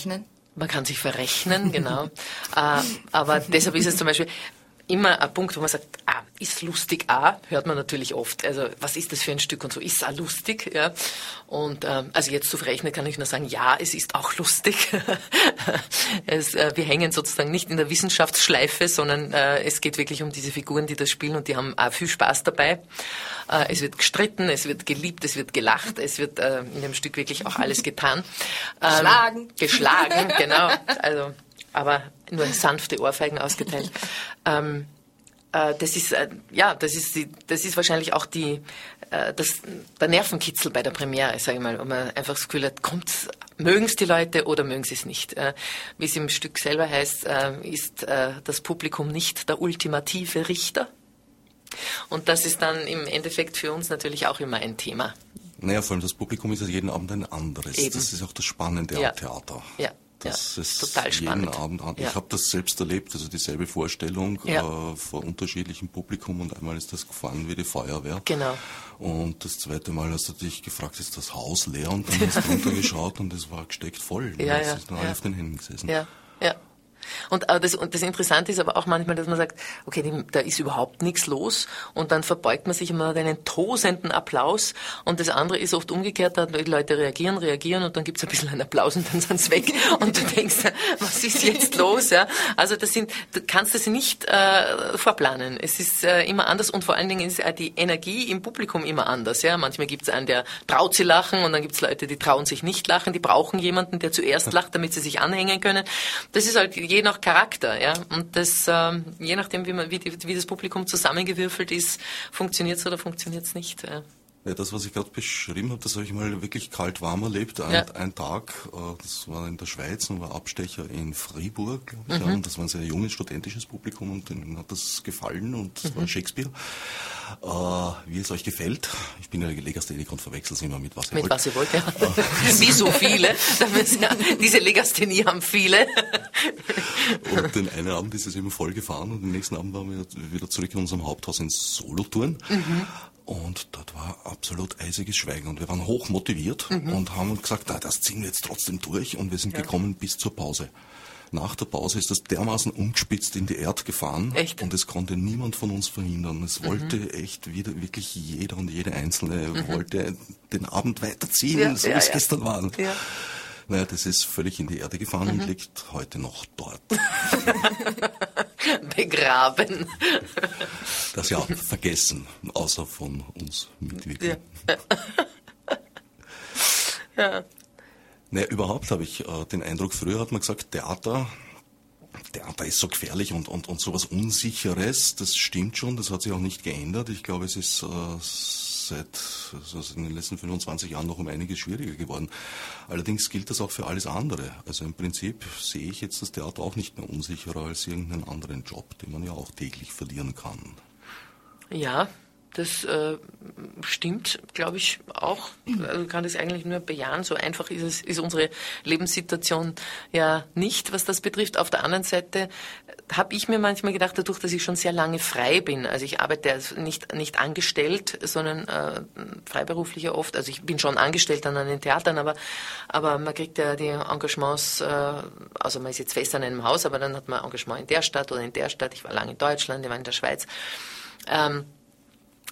man kann sich verrechnen, genau. <laughs> äh, aber deshalb ist es zum Beispiel immer ein Punkt, wo man sagt, ah, ist lustig, ah, hört man natürlich oft. Also was ist das für ein Stück und so, ist auch lustig, ja. Und ähm, also jetzt zu verrechnen kann ich nur sagen, ja, es ist auch lustig. <laughs> es, äh, wir hängen sozusagen nicht in der Wissenschaftsschleife, sondern äh, es geht wirklich um diese Figuren, die das spielen und die haben auch viel Spaß dabei. Äh, es wird gestritten, es wird geliebt, es wird gelacht, es wird äh, in dem Stück wirklich auch alles getan. Ähm, geschlagen. Geschlagen, genau. Also aber nur sanfte Ohrfeigen ausgeteilt. <laughs> ähm, äh, das ist äh, ja, das ist die, das ist wahrscheinlich auch die äh, das, der Nervenkitzel bei der Premiere, sage ich mal, wo man einfach das Gefühl hat, kommt's, mögen es die Leute oder mögen sie es nicht. Äh, Wie es im Stück selber heißt, äh, ist äh, das Publikum nicht der ultimative Richter. Und das ist dann im Endeffekt für uns natürlich auch immer ein Thema. Naja, vor allem das Publikum ist ja jeden Abend ein anderes. Eben. Das ist auch das Spannende ja. am Theater. Ja. Das ja, ist total spannend. jeden Abend an. Ja. Ich habe das selbst erlebt, also dieselbe Vorstellung ja. äh, vor unterschiedlichem Publikum und einmal ist das gefahren wie die Feuerwehr. Genau. Und das zweite Mal hast du dich gefragt, ist das Haus leer und dann hast du <laughs> runtergeschaut und es war gesteckt voll. Ja, ja, ist nur alle auf den Händen gesessen. Ja, ja. Und, das, und das Interessante ist aber auch manchmal, dass man sagt, okay, die, da ist überhaupt nichts los und dann verbeugt man sich immer einen tosenden Applaus und das andere ist oft umgekehrt, da die Leute reagieren, reagieren und dann gibt's ein bisschen einen Applaus und dann sind's weg und du denkst, was ist jetzt los? Ja? Also das sind, du kannst das nicht äh, vorplanen. Es ist äh, immer anders und vor allen Dingen ist äh, die Energie im Publikum immer anders. Ja? Manchmal gibt's einen, der traut sie lachen und dann gibt's Leute, die trauen sich nicht lachen, die brauchen jemanden, der zuerst lacht, damit sie sich anhängen können. Das ist halt je nach Charakter, ja. Und das, ähm, je nachdem, wie, man, wie, die, wie das Publikum zusammengewürfelt ist, funktioniert es oder funktioniert es nicht. Ja. Ja, das, was ich gerade beschrieben habe, das habe ich mal wirklich kalt-warm erlebt. Ein, ja. ein Tag, äh, das war in der Schweiz und war Abstecher in Fribourg, glaube ich. Mhm. Und das war ein sehr junges, studentisches Publikum und denen hat das gefallen und das mhm. war Shakespeare. Äh, wie es euch gefällt. Ich bin ja Legastheniker und verwechsel es immer mit was ihr mit wollt. Mit was ihr wollt, ja. <laughs> wie so viele. Diese Legasthenie haben viele. und den einen Abend ist es immer voll gefahren und den nächsten Abend waren wir wieder zurück in unserem Haupthaus in Solothurn. Mhm. Und dort war absolut eisiges Schweigen und wir waren hoch motiviert mhm. und haben gesagt, na, das ziehen wir jetzt trotzdem durch und wir sind ja. gekommen bis zur Pause. Nach der Pause ist das dermaßen umgespitzt in die Erde gefahren echt? und es konnte niemand von uns verhindern. Es mhm. wollte echt wieder wirklich jeder und jede Einzelne mhm. wollte den Abend weiterziehen, ja, so ja, wie es gestern war. Ja. Naja, das ist völlig in die Erde gefahren und mhm. liegt heute noch dort. <laughs> Begraben. Das ja vergessen, außer von uns Mitwirkern. Ja. <laughs> ja. Naja, überhaupt habe ich äh, den Eindruck, früher hat man gesagt, Theater, Theater ist so gefährlich und, und, und sowas Unsicheres, das stimmt schon, das hat sich auch nicht geändert. Ich glaube, es ist äh, seit also in den letzten 25 Jahren noch um einiges schwieriger geworden. Allerdings gilt das auch für alles andere. Also im Prinzip sehe ich jetzt das Theater auch nicht mehr unsicherer als irgendeinen anderen Job, den man ja auch täglich verlieren kann. Ja, das äh, stimmt, glaube ich, auch. Also kann das eigentlich nur bejahen. So einfach ist es, ist unsere Lebenssituation ja nicht, was das betrifft. Auf der anderen Seite habe ich mir manchmal gedacht, dadurch, dass ich schon sehr lange frei bin, also ich arbeite nicht, nicht angestellt, sondern äh, freiberuflicher oft, also ich bin schon angestellt an den Theatern, aber, aber man kriegt ja die Engagements, äh, also man ist jetzt fest an einem Haus, aber dann hat man Engagement in der Stadt oder in der Stadt. Ich war lange in Deutschland, ich war in der Schweiz. Ähm,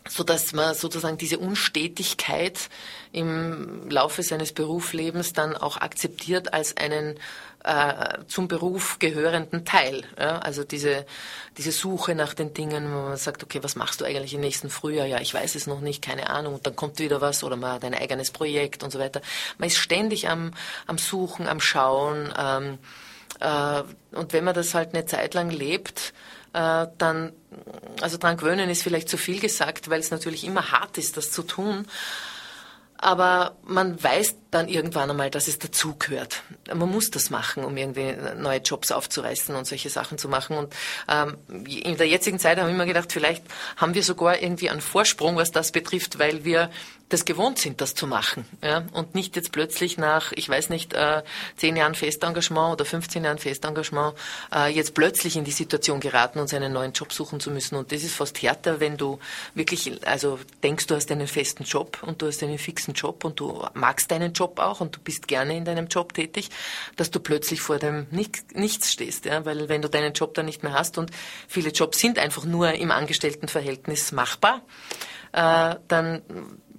so dass man sozusagen diese Unstetigkeit im Laufe seines Berufslebens dann auch akzeptiert als einen äh, zum Beruf gehörenden Teil. Ja? Also diese, diese Suche nach den Dingen, wo man sagt, okay, was machst du eigentlich im nächsten Frühjahr? Ja, ich weiß es noch nicht, keine Ahnung. Und dann kommt wieder was oder man hat ein eigenes Projekt und so weiter. Man ist ständig am, am Suchen, am Schauen. Ähm, äh, und wenn man das halt eine Zeit lang lebt, dann, also dran gewöhnen ist vielleicht zu viel gesagt, weil es natürlich immer hart ist, das zu tun. Aber man weiß dann irgendwann einmal, dass es dazugehört. Man muss das machen, um irgendwie neue Jobs aufzureißen und solche Sachen zu machen. Und ähm, in der jetzigen Zeit haben wir immer gedacht, vielleicht haben wir sogar irgendwie einen Vorsprung, was das betrifft, weil wir das gewohnt sind, das zu machen. Ja? Und nicht jetzt plötzlich nach, ich weiß nicht, äh, zehn Jahren Festengagement oder 15 Jahren Festengagement, äh, jetzt plötzlich in die Situation geraten, uns einen neuen Job suchen zu müssen. Und das ist fast härter, wenn du wirklich, also denkst, du hast einen festen Job und du hast einen fixen Job und du magst deinen Job auch und du bist gerne in deinem Job tätig, dass du plötzlich vor dem Nichts stehst. Ja? Weil wenn du deinen Job dann nicht mehr hast und viele Jobs sind einfach nur im Angestelltenverhältnis machbar, äh, dann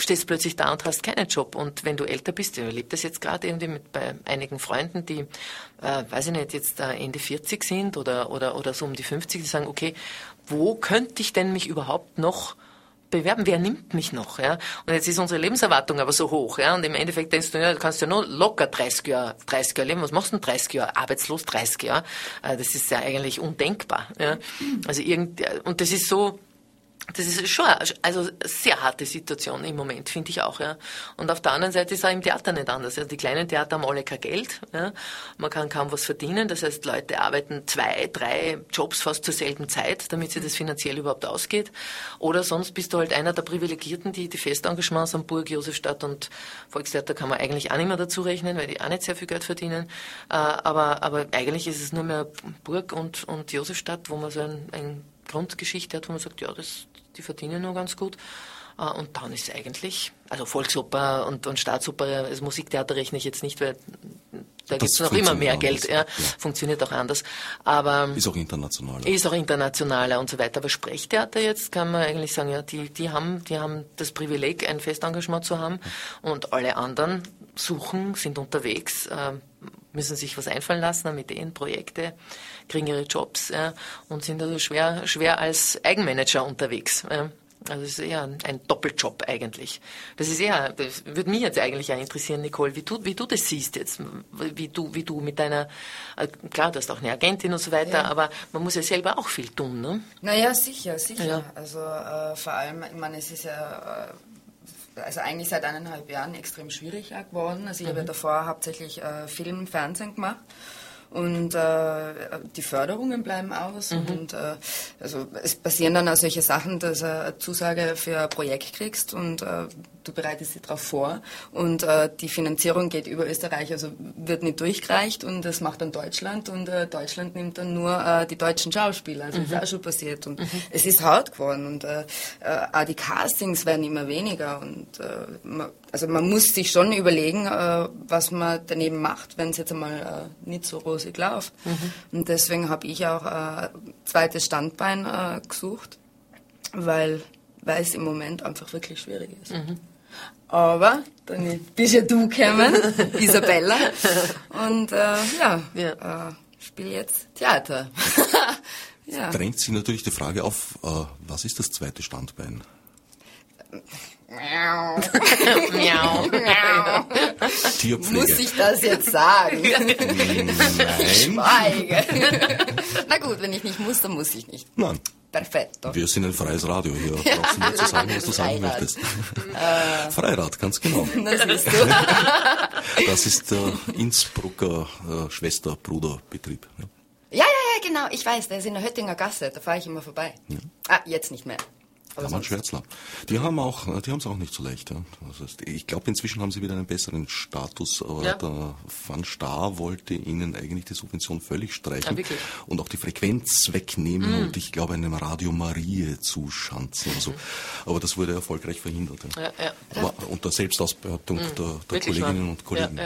stehst du plötzlich da und hast keinen Job. Und wenn du älter bist, ich erlebe das jetzt gerade irgendwie mit bei einigen Freunden, die, äh, weiß ich nicht, jetzt äh, Ende 40 sind oder, oder, oder so um die 50, die sagen, okay, wo könnte ich denn mich überhaupt noch bewerben, wer nimmt mich noch, ja? Und jetzt ist unsere Lebenserwartung aber so hoch, ja? Und im Endeffekt denkst du, ja, du kannst ja nur locker 30 Jahre, 30 Jahre leben. Was machst du denn 30 Jahre? Arbeitslos 30 Jahre? Äh, das ist ja eigentlich undenkbar, ja? Also irgend, und das ist so, das ist schon also sehr harte Situation im Moment, finde ich auch. Ja. Und auf der anderen Seite ist auch im Theater nicht anders. Also die kleinen Theater haben alle kein Geld. Ja. Man kann kaum was verdienen. Das heißt, Leute arbeiten zwei, drei Jobs fast zur selben Zeit, damit sich das finanziell überhaupt ausgeht. Oder sonst bist du halt einer der Privilegierten, die die Festengagements am Burg, Josefstadt und Volkstheater kann man eigentlich auch nicht mehr dazu rechnen, weil die auch nicht sehr viel Geld verdienen. Äh, aber, aber eigentlich ist es nur mehr Burg und, und Josefstadt, wo man so ein, ein Grundgeschichte hat, wo man sagt, ja, das, die verdienen nur ganz gut. Äh, und dann ist eigentlich, also Volksoper und, und Staatsoper, das Musiktheater rechne ich jetzt nicht, weil da gibt es noch immer mehr Geld. Ja, ja. Funktioniert auch anders. Aber ist auch internationaler. Ist auch internationaler und so weiter. Aber Sprechtheater jetzt kann man eigentlich sagen, ja, die, die haben, die haben das Privileg, ein Festengagement zu haben und alle anderen suchen, sind unterwegs, äh, müssen sich was einfallen lassen, haben Ideen, Projekte, kriegen ihre Jobs ja, und sind also schwer, schwer als Eigenmanager unterwegs. Ja. Also es ist eher ein Doppeljob eigentlich. Das ist eher, das würde mich jetzt eigentlich auch interessieren, Nicole, wie du, wie du das siehst jetzt, wie du, wie du mit deiner, äh, klar, du hast auch eine Agentin und so weiter, ja. aber man muss ja selber auch viel tun, ne? Naja, sicher, sicher. Ja. Also äh, vor allem, ich meine, es ist ja äh, also eigentlich seit eineinhalb Jahren extrem schwierig geworden. Also ich mhm. habe ja davor hauptsächlich äh, Film, Fernsehen gemacht und äh, die Förderungen bleiben aus mhm. und äh, also es passieren dann auch solche Sachen, dass du eine Zusage für ein Projekt kriegst und äh, du bereitest dich darauf vor und äh, die Finanzierung geht über Österreich, also wird nicht durchgereicht und das macht dann Deutschland und äh, Deutschland nimmt dann nur äh, die deutschen Schauspieler, also mhm. ist auch schon passiert und mhm. es ist hart geworden und äh, äh, auch die Castings werden immer weniger und äh, man, also man muss sich schon überlegen, äh, was man daneben macht, wenn es jetzt einmal äh, nicht so rosig läuft mhm. und deswegen habe ich auch äh, zweites Standbein äh, gesucht, weil weil es im Moment einfach wirklich schwierig ist. Mhm. Aber dann bist ja du gekommen, <laughs> Isabella. Und äh, ja, ja. Äh, spiele jetzt Theater. <laughs> ja. Drängt sich natürlich die Frage auf, äh, was ist das zweite Standbein? Miau. <laughs> Miau. Miau. Tierpflege. Muss ich das jetzt sagen? <laughs> Nein. Schweige. Na gut, wenn ich nicht muss, dann muss ich nicht. Nein. Perfetto. Wir sind ein freies Radio hier. Brauchst du nur zu sagen, was du sagen Freirad. möchtest. Äh, Freirad, ganz genau. <laughs> Das bist du. das ist der Innsbrucker äh, Schwester-Bruder-Betrieb. Ja. ja, ja, ja, genau. Ich weiß, der ist in der Höttinger Gasse. Da fahre ich immer vorbei. Ja. Ah, jetzt nicht mehr. Hermann Schwärzler. Die haben auch, die haben es auch nicht so leicht. Ja. Also ich glaube, inzwischen haben sie wieder einen besseren Status, aber ja. der Van Star wollte ihnen eigentlich die Subvention völlig streichen ja, und auch die Frequenz wegnehmen mm. und ich glaube einem Radio Marie zuschanzen oder so. Mhm. Aber das wurde erfolgreich verhindert. Ja. Aber unter Selbstausbeutung mm. der, der Kolleginnen und Kollegen.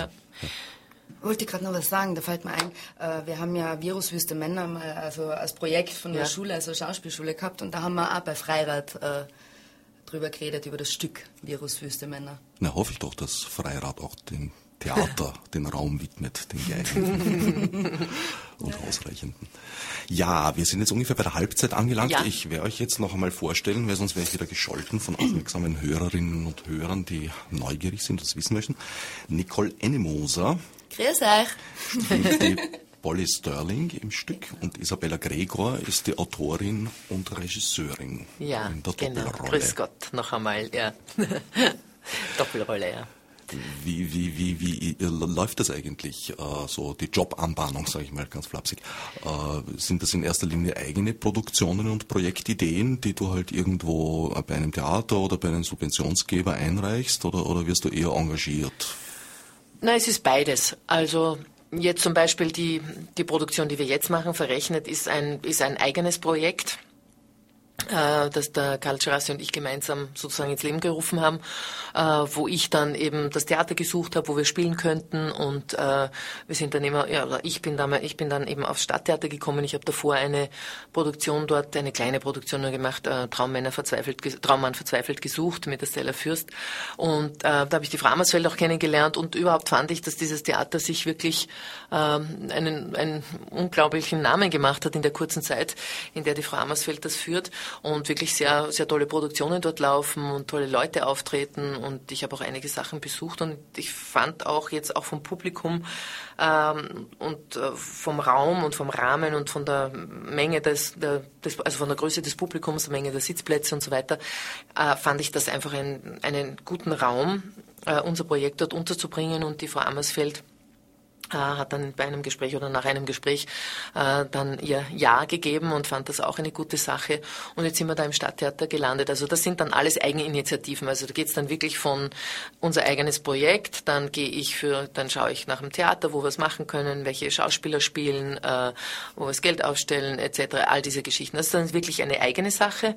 Wollte gerade noch was sagen, da fällt mir ein, äh, wir haben ja Viruswüste Männer mal also als Projekt von der ja. Schule, also Schauspielschule gehabt und da haben wir auch bei Freirad äh, drüber geredet, über das Stück Viruswüste Männer. Na, hoffe ich doch, dass Freirad auch dem Theater <laughs> den Raum widmet, den geeigneten <laughs> und ausreichenden. Ja, wir sind jetzt ungefähr bei der Halbzeit angelangt. Ja. Ich werde euch jetzt noch einmal vorstellen, weil sonst wäre ich wieder gescholten von aufmerksamen Hörerinnen und Hörern, die neugierig sind und das wissen möchten. Nicole Ennemoser Grüß euch. Spielt die Polly Sterling im Stück und Isabella Gregor ist die Autorin und Regisseurin ja, in der genau. Doppelrolle. Grüß Gott, noch einmal, ja. <laughs> Doppelrolle, ja. Wie, wie, wie, wie läuft das eigentlich, äh, so die Jobanbahnung, sage ich mal ganz flapsig? Äh, sind das in erster Linie eigene Produktionen und Projektideen, die du halt irgendwo bei einem Theater oder bei einem Subventionsgeber einreichst oder, oder wirst du eher engagiert Nein, es ist beides. Also jetzt zum Beispiel die, die Produktion, die wir jetzt machen, verrechnet, ist ein, ist ein eigenes Projekt das der Karl Gerassi und ich gemeinsam sozusagen ins Leben gerufen haben, äh, wo ich dann eben das Theater gesucht habe, wo wir spielen könnten. Und äh, wir sind dann immer, ja, ich bin dann, ich bin dann eben aufs Stadttheater gekommen. Ich habe davor eine Produktion dort, eine kleine Produktion nur gemacht, äh, Traummänner verzweifelt, Traummann verzweifelt gesucht mit der Stella Fürst. Und äh, da habe ich die Frau Ammersfeld auch kennengelernt. Und überhaupt fand ich, dass dieses Theater sich wirklich äh, einen, einen unglaublichen Namen gemacht hat in der kurzen Zeit, in der die Frau Ammersfeld das führt und wirklich sehr, sehr tolle Produktionen dort laufen und tolle Leute auftreten. Und ich habe auch einige Sachen besucht und ich fand auch jetzt auch vom Publikum ähm, und äh, vom Raum und vom Rahmen und von der Menge des, der, des, also von der Größe des Publikums, der Menge der Sitzplätze und so weiter, äh, fand ich das einfach ein, einen guten Raum, äh, unser Projekt dort unterzubringen und die Frau Ammersfeld hat dann bei einem Gespräch oder nach einem Gespräch äh, dann ihr Ja gegeben und fand das auch eine gute Sache. Und jetzt sind wir da im Stadttheater gelandet. Also das sind dann alles Eigeninitiativen. Also da geht es dann wirklich von unser eigenes Projekt, dann gehe ich für, dann schaue ich nach dem Theater, wo wir es machen können, welche Schauspieler spielen, äh, wo wir das Geld aufstellen, etc. All diese Geschichten. Das ist dann wirklich eine eigene Sache.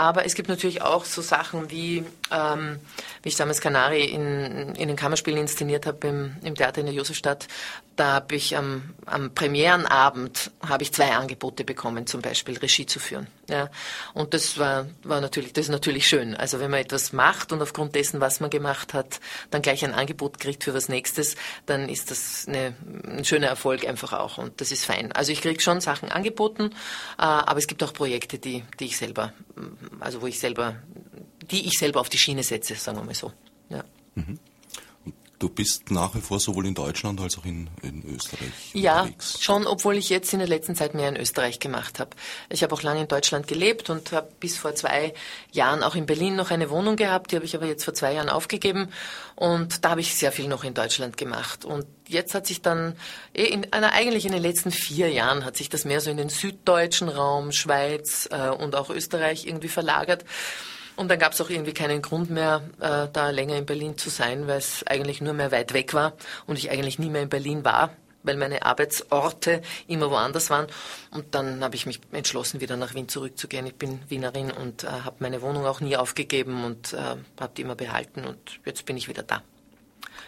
Aber es gibt natürlich auch so Sachen wie, ähm, wie ich damals Kanari in, in den Kammerspielen inszeniert habe im, im Theater in der Josefstadt. Da habe ich am, am Premierenabend habe ich zwei Angebote bekommen, zum Beispiel Regie zu führen. Ja. Und das war, war natürlich, das ist natürlich schön. Also wenn man etwas macht und aufgrund dessen, was man gemacht hat, dann gleich ein Angebot kriegt für was Nächstes, dann ist das eine, ein schöner Erfolg einfach auch und das ist fein. Also ich kriege schon Sachen angeboten, äh, aber es gibt auch Projekte, die, die ich selber also wo ich selber, die ich selber auf die Schiene setze, sagen wir mal so. Ja. Du bist nach wie vor sowohl in Deutschland als auch in, in Österreich ja, unterwegs. Schon, obwohl ich jetzt in der letzten Zeit mehr in Österreich gemacht habe. Ich habe auch lange in Deutschland gelebt und habe bis vor zwei Jahren auch in Berlin noch eine Wohnung gehabt. Die habe ich aber jetzt vor zwei Jahren aufgegeben und da habe ich sehr viel noch in Deutschland gemacht. Und jetzt hat sich dann, eh in, eigentlich in den letzten vier Jahren hat sich das mehr so in den süddeutschen Raum, Schweiz äh, und auch Österreich irgendwie verlagert. Und dann gab es auch irgendwie keinen Grund mehr, äh, da länger in Berlin zu sein, weil es eigentlich nur mehr weit weg war und ich eigentlich nie mehr in Berlin war, weil meine Arbeitsorte immer woanders waren. Und dann habe ich mich entschlossen, wieder nach Wien zurückzugehen. Ich bin Wienerin und äh, habe meine Wohnung auch nie aufgegeben und äh, habe die immer behalten und jetzt bin ich wieder da.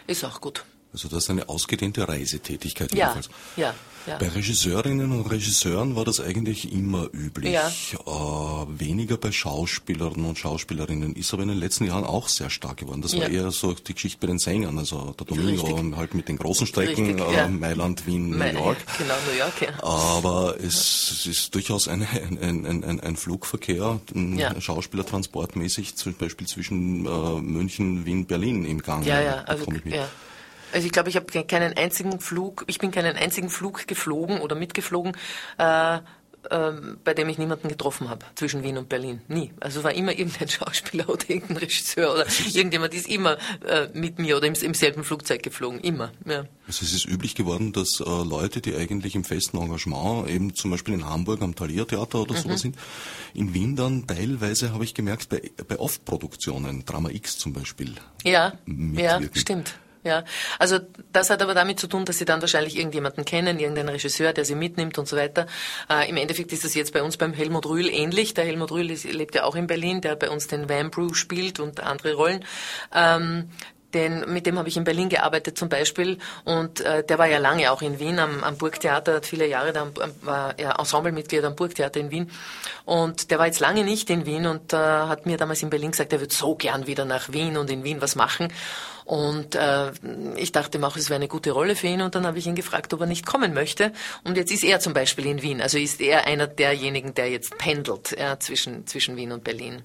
Ist auch gut. Also das ist eine ausgedehnte Reisetätigkeit ja, jedenfalls. Ja, ja. Bei Regisseurinnen und Regisseuren war das eigentlich immer üblich. Ja. Äh, weniger bei Schauspielern und Schauspielerinnen ist aber in den letzten Jahren auch sehr stark geworden. Das ja. war eher so die Geschichte bei den Sängern, also der Domingo Richtig. halt mit den großen Strecken, Richtig, äh, Mailand, Wien, New York. Genau, New York, ja. Aber es, ist durchaus ein, ein, ein, ein Flugverkehr, ein ja. Schauspielertransportmäßig, zum Beispiel zwischen äh, München, Wien, Berlin im Gang. Ja, ja, also, ja. Also ich glaube, ich habe keinen einzigen Flug, ich bin keinen einzigen Flug geflogen oder mitgeflogen, äh, ähm, bei dem ich niemanden getroffen habe zwischen Wien und Berlin. Nie. Also war immer irgendein <laughs> Schauspieler oder irgendein Regisseur oder <laughs> irgendjemand ist immer äh, mit mir oder im, im, selben Flugzeug geflogen. Immer. Ja. Also es ist üblich geworden, dass äh, Leute, die eigentlich im festen Engagement, eben zum Beispiel in Hamburg am Thalia Theater oder mhm. sowas sind, in Wien dann teilweise, habe ich gemerkt, bei, bei Off-Produktionen, Drama X zum Beispiel. Ja, ja, stimmt. Ja, also das hat aber damit zu tun, dass sie dann wahrscheinlich irgendjemanden kennen, irgendeinen Regisseur, der sie mitnimmt und so weiter. Äh, Im Endeffekt ist es jetzt bei uns beim Helmut Rühl ähnlich. Der Helmut Rühl ist, lebt ja auch in Berlin, der bei uns den Van Brew spielt und andere Rollen. Ähm, denn mit dem habe ich in Berlin gearbeitet zum Beispiel und äh, der war ja lange auch in Wien am, am Burgtheater, hat viele Jahre da war ja Ensemblemitglied am Burgtheater in Wien und der war jetzt lange nicht in Wien und äh, hat mir damals in Berlin gesagt, er würde so gern wieder nach Wien und in Wien was machen und äh, ich dachte mir auch, es wäre eine gute Rolle für ihn. Und dann habe ich ihn gefragt, ob er nicht kommen möchte. Und jetzt ist er zum Beispiel in Wien. Also ist er einer derjenigen, der jetzt pendelt ja, zwischen, zwischen Wien und Berlin.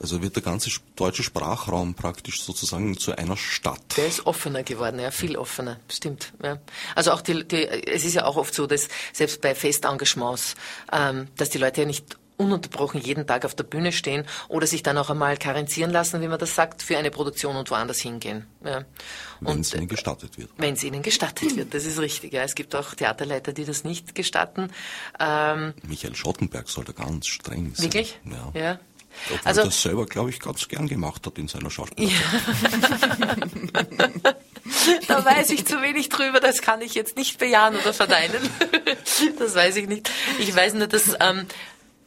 Also wird der ganze deutsche Sprachraum praktisch sozusagen zu einer Stadt. Der ist offener geworden, ja, viel offener, stimmt. Ja. Also auch die, die, es ist ja auch oft so, dass selbst bei Festengagements, ähm, dass die Leute ja nicht ununterbrochen jeden Tag auf der Bühne stehen oder sich dann auch einmal karenzieren lassen, wie man das sagt, für eine Produktion und woanders hingehen. Ja. Wenn es ihnen gestattet wird. Wenn es ihnen gestattet wird, das ist richtig. Ja. Es gibt auch Theaterleiter, die das nicht gestatten. Ähm, Michael Schottenberg soll da ganz streng sein. Wirklich? Ja. ja. Obwohl also, er das selber, glaube ich, ganz gern gemacht hat in seiner Schauspielarbeit. Ja. <laughs> da weiß ich zu wenig drüber, das kann ich jetzt nicht bejahen oder verneinen. <laughs> das weiß ich nicht. Ich weiß nur, dass ähm,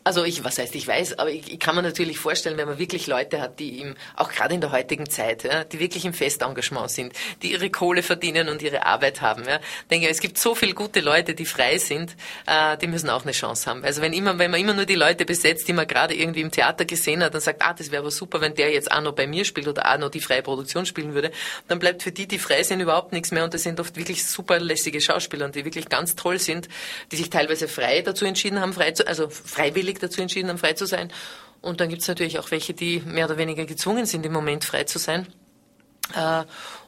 also ich, was heißt ich weiß, aber ich, ich, kann mir natürlich vorstellen, wenn man wirklich Leute hat, die ihm, auch gerade in der heutigen Zeit, ja, die wirklich im Festengagement sind, die ihre Kohle verdienen und ihre Arbeit haben. Ja, denke, es gibt so viele gute Leute, die frei sind, äh, die müssen auch eine Chance haben. Also wenn immer, wenn man immer nur die Leute besetzt, die man gerade irgendwie im Theater gesehen hat, dann sagt, ah, das wäre aber super, wenn der jetzt auch noch bei mir spielt oder auch noch die freie Produktion spielen würde, dann bleibt für die, die frei sind, überhaupt nichts mehr und das sind oft wirklich super lässige Schauspieler, die wirklich ganz toll sind, die sich teilweise frei dazu entschieden haben, frei zu, also freiwillig freiwillig dazu entschieden haben, frei zu sein. Und dann gibt es natürlich auch welche, die mehr oder weniger gezwungen sind, im Moment frei zu sein.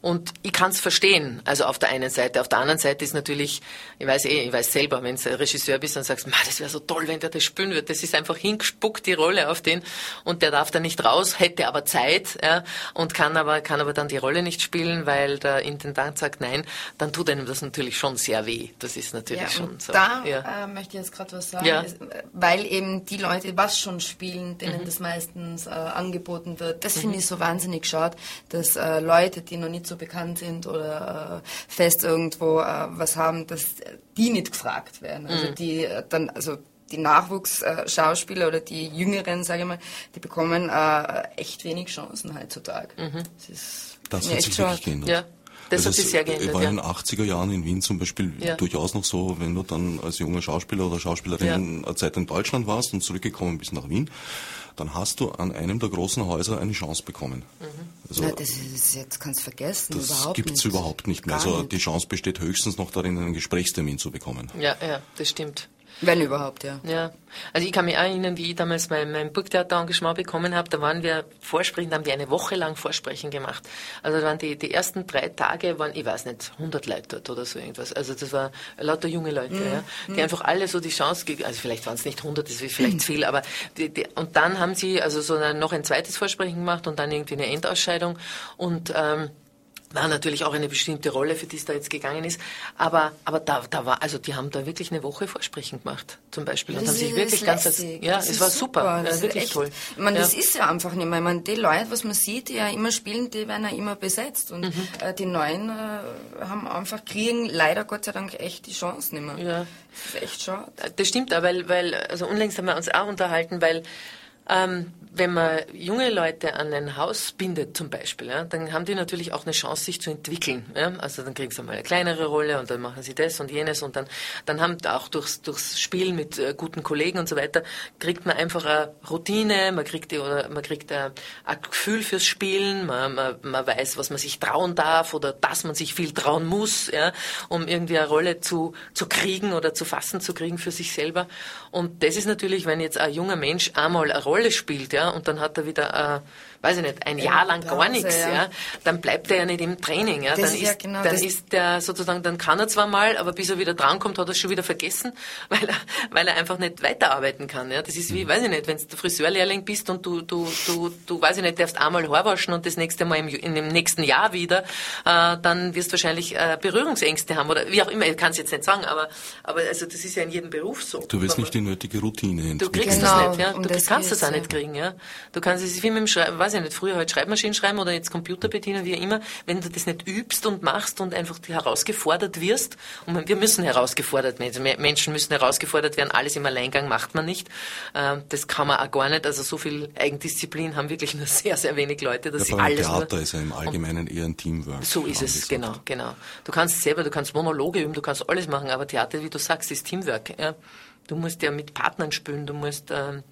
Und ich kann es verstehen, also auf der einen Seite. Auf der anderen Seite ist natürlich, ich weiß eh, ich weiß selber, wenn du Regisseur bist und sagst, das wäre so toll, wenn der das spielen würde. Das ist einfach hingespuckt, die Rolle auf den und der darf da nicht raus, hätte aber Zeit ja, und kann aber, kann aber dann die Rolle nicht spielen, weil der Intendant sagt nein, dann tut einem das natürlich schon sehr weh. Das ist natürlich ja, schon so. Da ja. äh, möchte ich jetzt gerade was sagen, ja. weil eben die Leute was schon spielen, denen mhm. das meistens äh, angeboten wird. Das mhm. finde ich so wahnsinnig schade, dass äh, Leute, die noch nicht so bekannt sind oder äh, fest irgendwo äh, was haben, dass die nicht gefragt werden. Also mhm. die äh, dann, also die Nachwuchsschauspieler oder die Jüngeren, sage ich mal, die bekommen äh, echt wenig Chancen heutzutage. Mhm. Das, ist das hat sich wirklich geändert. Ja. Das hat sich sehr geändert. War in den 80er Jahren in Wien zum Beispiel ja. durchaus noch so, wenn du dann als junger Schauspieler oder Schauspielerin ja. eine Zeit in Deutschland warst und zurückgekommen bist nach Wien, dann hast du an einem der großen Häuser eine Chance bekommen. Mhm. Also, Na, das ist jetzt kannst du vergessen. Das gibt es überhaupt nicht mehr. also die Chance besteht höchstens noch darin, einen Gesprächstermin zu bekommen. Ja, ja, das stimmt. Wenn überhaupt, ja. Ja. Also ich kann mich erinnern, wie ich damals mein, mein Burgtheater-Engagement bekommen habe, da waren wir Vorsprechen, da haben wir eine Woche lang Vorsprechen gemacht. Also da waren die, die ersten drei Tage, waren, ich weiß nicht, 100 Leute dort oder so irgendwas. Also das war lauter junge Leute, mhm. ja, die mhm. einfach alle so die Chance, also vielleicht waren es nicht 100, das ist vielleicht mhm. <clears throat> viel, aber die, die, und dann haben sie also so noch ein zweites Vorsprechen gemacht und dann irgendwie eine Endausscheidung und ähm, war natürlich auch eine bestimmte Rolle, für die es da jetzt gegangen ist. Aber, aber da, da war, also die haben da wirklich eine Woche Vorsprechen gemacht, zum Beispiel. Und das haben sich wirklich ganz, ja, das es war super, super. Ja, wirklich echt, toll. Ich meine, ja. das ist ja einfach nicht mehr. Ich meine, die Leute, was man sieht, die ja immer spielen, die werden ja immer besetzt. Und mhm. äh, die Neuen äh, haben einfach, kriegen leider Gott sei Dank echt die Chance nicht mehr. Ja. Das ist echt schade. Das stimmt auch, weil, weil, also unlängst haben wir uns auch unterhalten, weil, ähm, wenn man junge Leute an ein Haus bindet zum Beispiel, ja, dann haben die natürlich auch eine Chance, sich zu entwickeln. Ja? Also dann kriegen sie mal eine kleinere Rolle und dann machen sie das und jenes und dann, dann haben auch durchs, durchs Spiel mit äh, guten Kollegen und so weiter, kriegt man einfach eine Routine, man kriegt, die, oder man kriegt ein, ein Gefühl fürs Spielen, man, man, man weiß, was man sich trauen darf oder dass man sich viel trauen muss, ja, um irgendwie eine Rolle zu, zu kriegen oder zu fassen zu kriegen für sich selber. Und das ist natürlich, wenn jetzt ein junger Mensch einmal eine Rolle spielt, ja, und dann hat er wieder, äh, weiß ich nicht, ein Jahr lang gar nichts, ja. ja. dann bleibt er ja nicht im Training. Ja. dann ist, ja genau dann ist der sozusagen, dann kann er zwar mal, aber bis er wieder drankommt, hat er es schon wieder vergessen, <laughs> weil er, weil er einfach nicht weiterarbeiten kann. Ja. Das ist wie, mhm. weiß ich nicht, wenn du Friseurlehrling bist und du, du, du, du, weiß ich nicht, darfst einmal Haar waschen und das nächste Mal im, in dem nächsten Jahr wieder, äh, dann wirst du wahrscheinlich äh, Berührungsängste haben oder wie auch immer, ich kann es jetzt nicht sagen, aber, aber also das ist ja in jedem Beruf so. Du wirst nicht die nötige Routine entwickeln. Du kriegst genau. das nicht, ja. Du kannst das auch nicht kriegen, ja. Du kannst es wie mit dem Schreiben, weiß ich nicht, früher halt Schreibmaschinen schreiben oder jetzt Computer bedienen, wie immer, wenn du das nicht übst und machst und einfach herausgefordert wirst, und wir müssen herausgefordert werden, also Menschen müssen herausgefordert werden, alles im Alleingang macht man nicht. Ähm, das kann man auch gar nicht, also so viel Eigendisziplin haben wirklich nur <laughs> sehr, sehr wenig Leute, dass ja, sie alles Theater ist ja im Allgemeinen eher ein Teamwork. So ist es, genau, genau. Du kannst selber, du kannst Monologe üben, du kannst alles machen, aber Theater, wie du sagst, ist Teamwork. Ja. Du musst ja mit Partnern spielen, du musst ähm,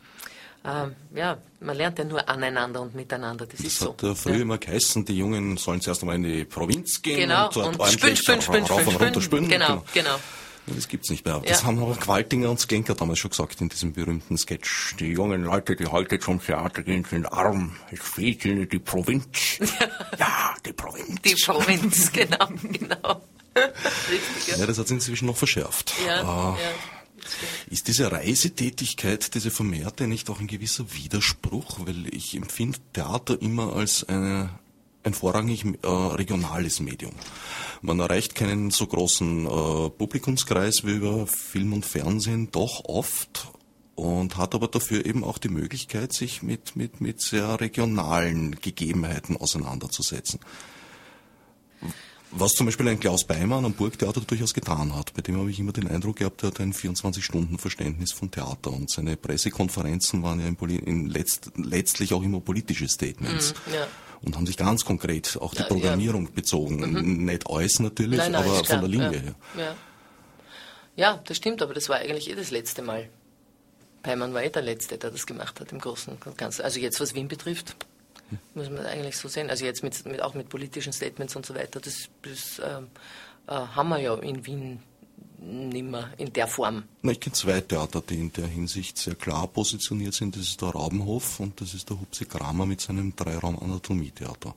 ähm, ja, man lernt ja nur aneinander und miteinander. Das, das ist hat so. früher ja. immer geheißen, die Jungen sollen zuerst einmal in die Provinz gehen genau. und dort und spün, spün, spün, rauf und runter spülen. Genau, genau. genau. Ja, das gibt's nicht mehr. Das ja. haben aber Qualtinger und Skenker damals schon gesagt in diesem berühmten Sketch. Die jungen Leute, die heute zum Theater gehen, sind arm. Es fehlt ihnen die Provinz. <laughs> ja, die Provinz. Die Provinz, <laughs> genau, genau. <laughs> Richtig, ja. ja, das hat sich inzwischen noch verschärft. Ja, äh, ja. Ist diese Reisetätigkeit, diese vermehrte, nicht auch ein gewisser Widerspruch? Weil ich empfinde Theater immer als eine, ein vorrangig äh, regionales Medium. Man erreicht keinen so großen äh, Publikumskreis wie über Film und Fernsehen, doch oft und hat aber dafür eben auch die Möglichkeit, sich mit, mit, mit sehr regionalen Gegebenheiten auseinanderzusetzen. Was zum Beispiel ein Klaus Beimann am Burgtheater durchaus getan hat. Bei dem habe ich immer den Eindruck gehabt, er hat ein 24-Stunden-Verständnis von Theater und seine Pressekonferenzen waren ja in, in letzt, letztlich auch immer politische Statements. Mm, ja. Und haben sich ganz konkret auch die ja, Programmierung ja. bezogen. Mhm. Nicht alles natürlich, nein, nein, aber von der Linie her. Ja. ja, das stimmt, aber das war eigentlich eh das letzte Mal. Beimann war eh der Letzte, der das gemacht hat im Großen und Ganzen. Also jetzt, was Wien betrifft, muss man eigentlich so sehen. Also jetzt mit, mit auch mit politischen Statements und so weiter, das, das ähm, äh, haben wir ja in Wien nicht mehr in der Form. Na, ich kenne zwei Theater, die in der Hinsicht sehr klar positioniert sind. Das ist der Raubenhof und das ist der Hupsi Kramer mit seinem Dreiraum-Anatomietheater.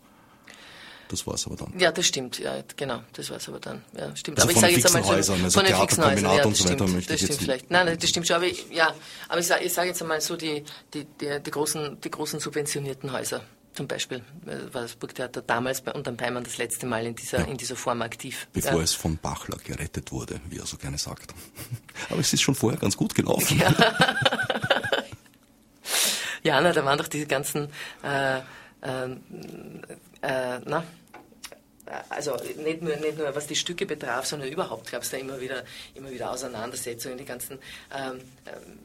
Das war es aber dann. Ja, das stimmt. Ja, genau, das war es aber dann. Ja, stimmt. Also aber ich sage jetzt einmal so, Häusern, also von den fixen Häusern, ja, und so weiter möchte das ich stimmt jetzt vielleicht. Nein, das stimmt schon. Aber ich, ja, aber ich sage sag jetzt einmal so die, die, die, die, großen, die großen subventionierten Häuser. Zum Beispiel äh, war das Burgtheater damals bei unter Peimann das letzte Mal in dieser, ja. in dieser Form aktiv. Bevor ja. es von Bachler gerettet wurde, wie er so gerne sagt. <laughs> Aber es ist schon vorher ganz gut gelaufen. Ja, <laughs> ja na, da waren doch diese ganzen, äh, äh, äh, na, also nicht nur, nicht nur was die Stücke betraf, sondern überhaupt gab es da immer wieder, immer wieder Auseinandersetzungen, die ganzen ähm, ähm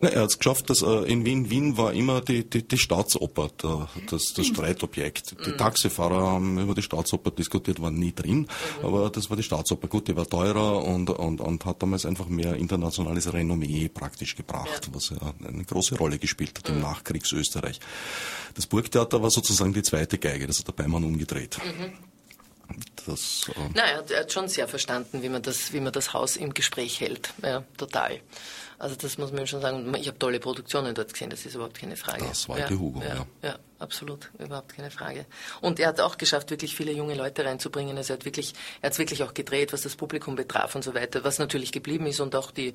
na, er hat es geschafft, dass äh, in Wien, Wien war immer die, die, die Staatsoper der, das, das Streitobjekt. Die mhm. Taxifahrer haben über die Staatsoper diskutiert, waren nie drin, mhm. aber das war die Staatsoper. Gut, die war teurer und, und, und hat damals einfach mehr internationales Renommee praktisch gebracht, ja. was ja eine große Rolle gespielt hat im mhm. Nachkriegsösterreich. Das Burgtheater war sozusagen die zweite Geige, das hat der Beimann umgedreht. Mhm. Das, äh naja, er hat schon sehr verstanden, wie man das, wie man das Haus im Gespräch hält. Ja, total. Also das muss man schon sagen. Ich habe tolle Produktionen dort gesehen, das ist überhaupt keine Frage. Das war ja, Hugo, ja. Ja, ja, absolut, überhaupt keine Frage. Und er hat auch geschafft, wirklich viele junge Leute reinzubringen. Also er hat wirklich, er hat es wirklich auch gedreht, was das Publikum betraf und so weiter, was natürlich geblieben ist und auch die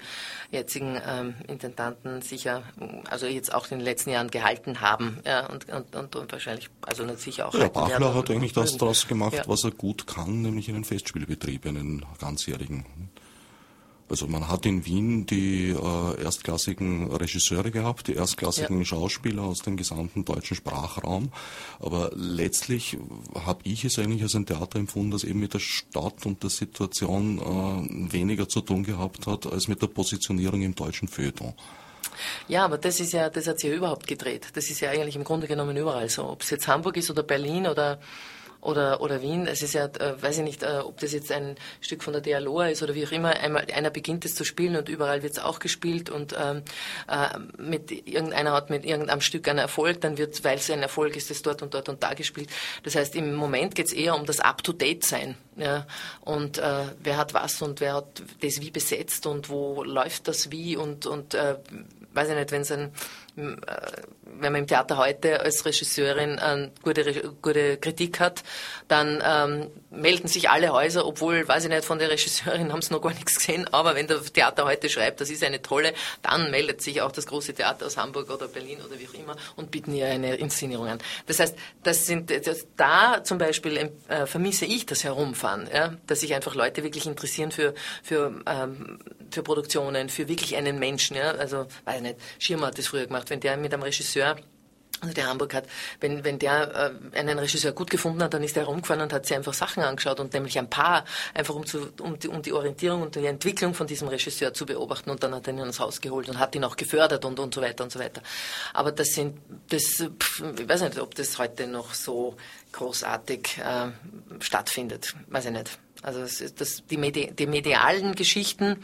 jetzigen ähm, Intendanten sicher, also jetzt auch in den letzten Jahren gehalten haben. Ja, und, und, und, und wahrscheinlich, also sicher auch. Ja, Bachler hat eigentlich das daraus gemacht, was er gut kann, nämlich einen Festspielbetrieb, einen ganzjährigen. Also man hat in Wien die äh, erstklassigen Regisseure gehabt, die erstklassigen ja. Schauspieler aus dem gesamten deutschen Sprachraum. Aber letztlich habe ich es eigentlich als ein Theater empfunden, das eben mit der Stadt und der Situation äh, weniger zu tun gehabt hat, als mit der Positionierung im deutschen Feuilleton. Ja, aber das ist ja, das hat sich ja überhaupt gedreht. Das ist ja eigentlich im Grunde genommen überall so. Ob es jetzt Hamburg ist oder Berlin oder oder, oder Wien. Es ist ja, äh, weiß ich nicht, äh, ob das jetzt ein Stück von der Dialoa ist oder wie auch immer. Einmal, einer beginnt es zu spielen und überall wird es auch gespielt und ähm, äh, mit irgendeiner hat mit irgendeinem Stück einen Erfolg, dann wird, weil es ein Erfolg ist, es dort und dort und da gespielt. Das heißt, im Moment geht es eher um das Up-to-Date-Sein. Ja? Und äh, wer hat was und wer hat das wie besetzt und wo läuft das wie und, und äh, weiß ich nicht, wenn es ein wenn man im Theater heute als Regisseurin eine gute, gute Kritik hat, dann ähm, melden sich alle Häuser, obwohl, weiß ich nicht, von der Regisseurin <laughs> haben sie noch gar nichts gesehen, aber wenn der Theater heute schreibt, das ist eine tolle, dann meldet sich auch das große Theater aus Hamburg oder Berlin oder wie auch immer und bieten ihr eine Inszenierung an. Das heißt, das sind, das, da zum Beispiel äh, vermisse ich das Herumfahren, ja, dass sich einfach Leute wirklich interessieren für, für, ähm, für Produktionen, für wirklich einen Menschen, ja, also, weiß ich nicht, Schirmer hat das früher gemacht, wenn der mit einem Regisseur also der Hamburg hat, wenn, wenn der äh, einen Regisseur gut gefunden hat, dann ist er herumgefahren und hat sich einfach Sachen angeschaut und nämlich ein paar, einfach um, zu, um, die, um die Orientierung und die Entwicklung von diesem Regisseur zu beobachten und dann hat er ihn ins Haus geholt und hat ihn auch gefördert und, und so weiter und so weiter. Aber das sind, das, pff, ich weiß nicht, ob das heute noch so großartig äh, stattfindet, weiß ich nicht. Also das, das, die, Medi die, medialen Geschichten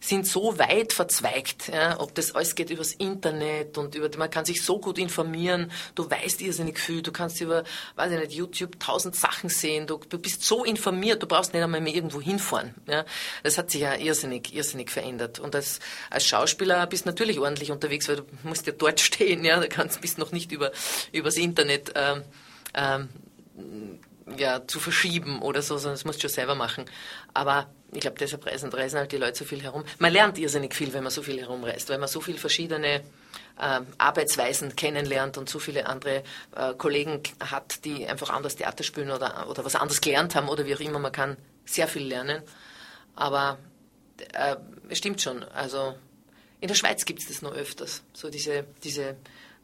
sind so weit verzweigt, ja, ob das alles geht übers Internet und über, man kann sich so gut informieren, du weißt irrsinnig viel, du kannst über, weiß ich nicht, YouTube tausend Sachen sehen, du, du bist so informiert, du brauchst nicht einmal mehr irgendwo hinfahren. Ja. Das hat sich ja irrsinnig, irrsinnig verändert. Und als, als Schauspieler bist du natürlich ordentlich unterwegs, weil du musst ja dort <laughs> stehen, ja, du kannst, bist noch nicht über, übers Internet ähm, ähm, ja, zu verschieben oder so, sondern das musst du schon selber machen. Aber ich glaube, deshalb reisen, reisen halt die Leute so viel herum. Man lernt irrsinnig viel, wenn man so viel herumreist, weil man so viele verschiedene äh, Arbeitsweisen kennenlernt und so viele andere äh, Kollegen hat, die einfach anders Theater spielen oder, oder was anderes gelernt haben oder wie auch immer. Man kann sehr viel lernen. Aber äh, es stimmt schon. Also in der Schweiz gibt es das noch öfters, so diese, diese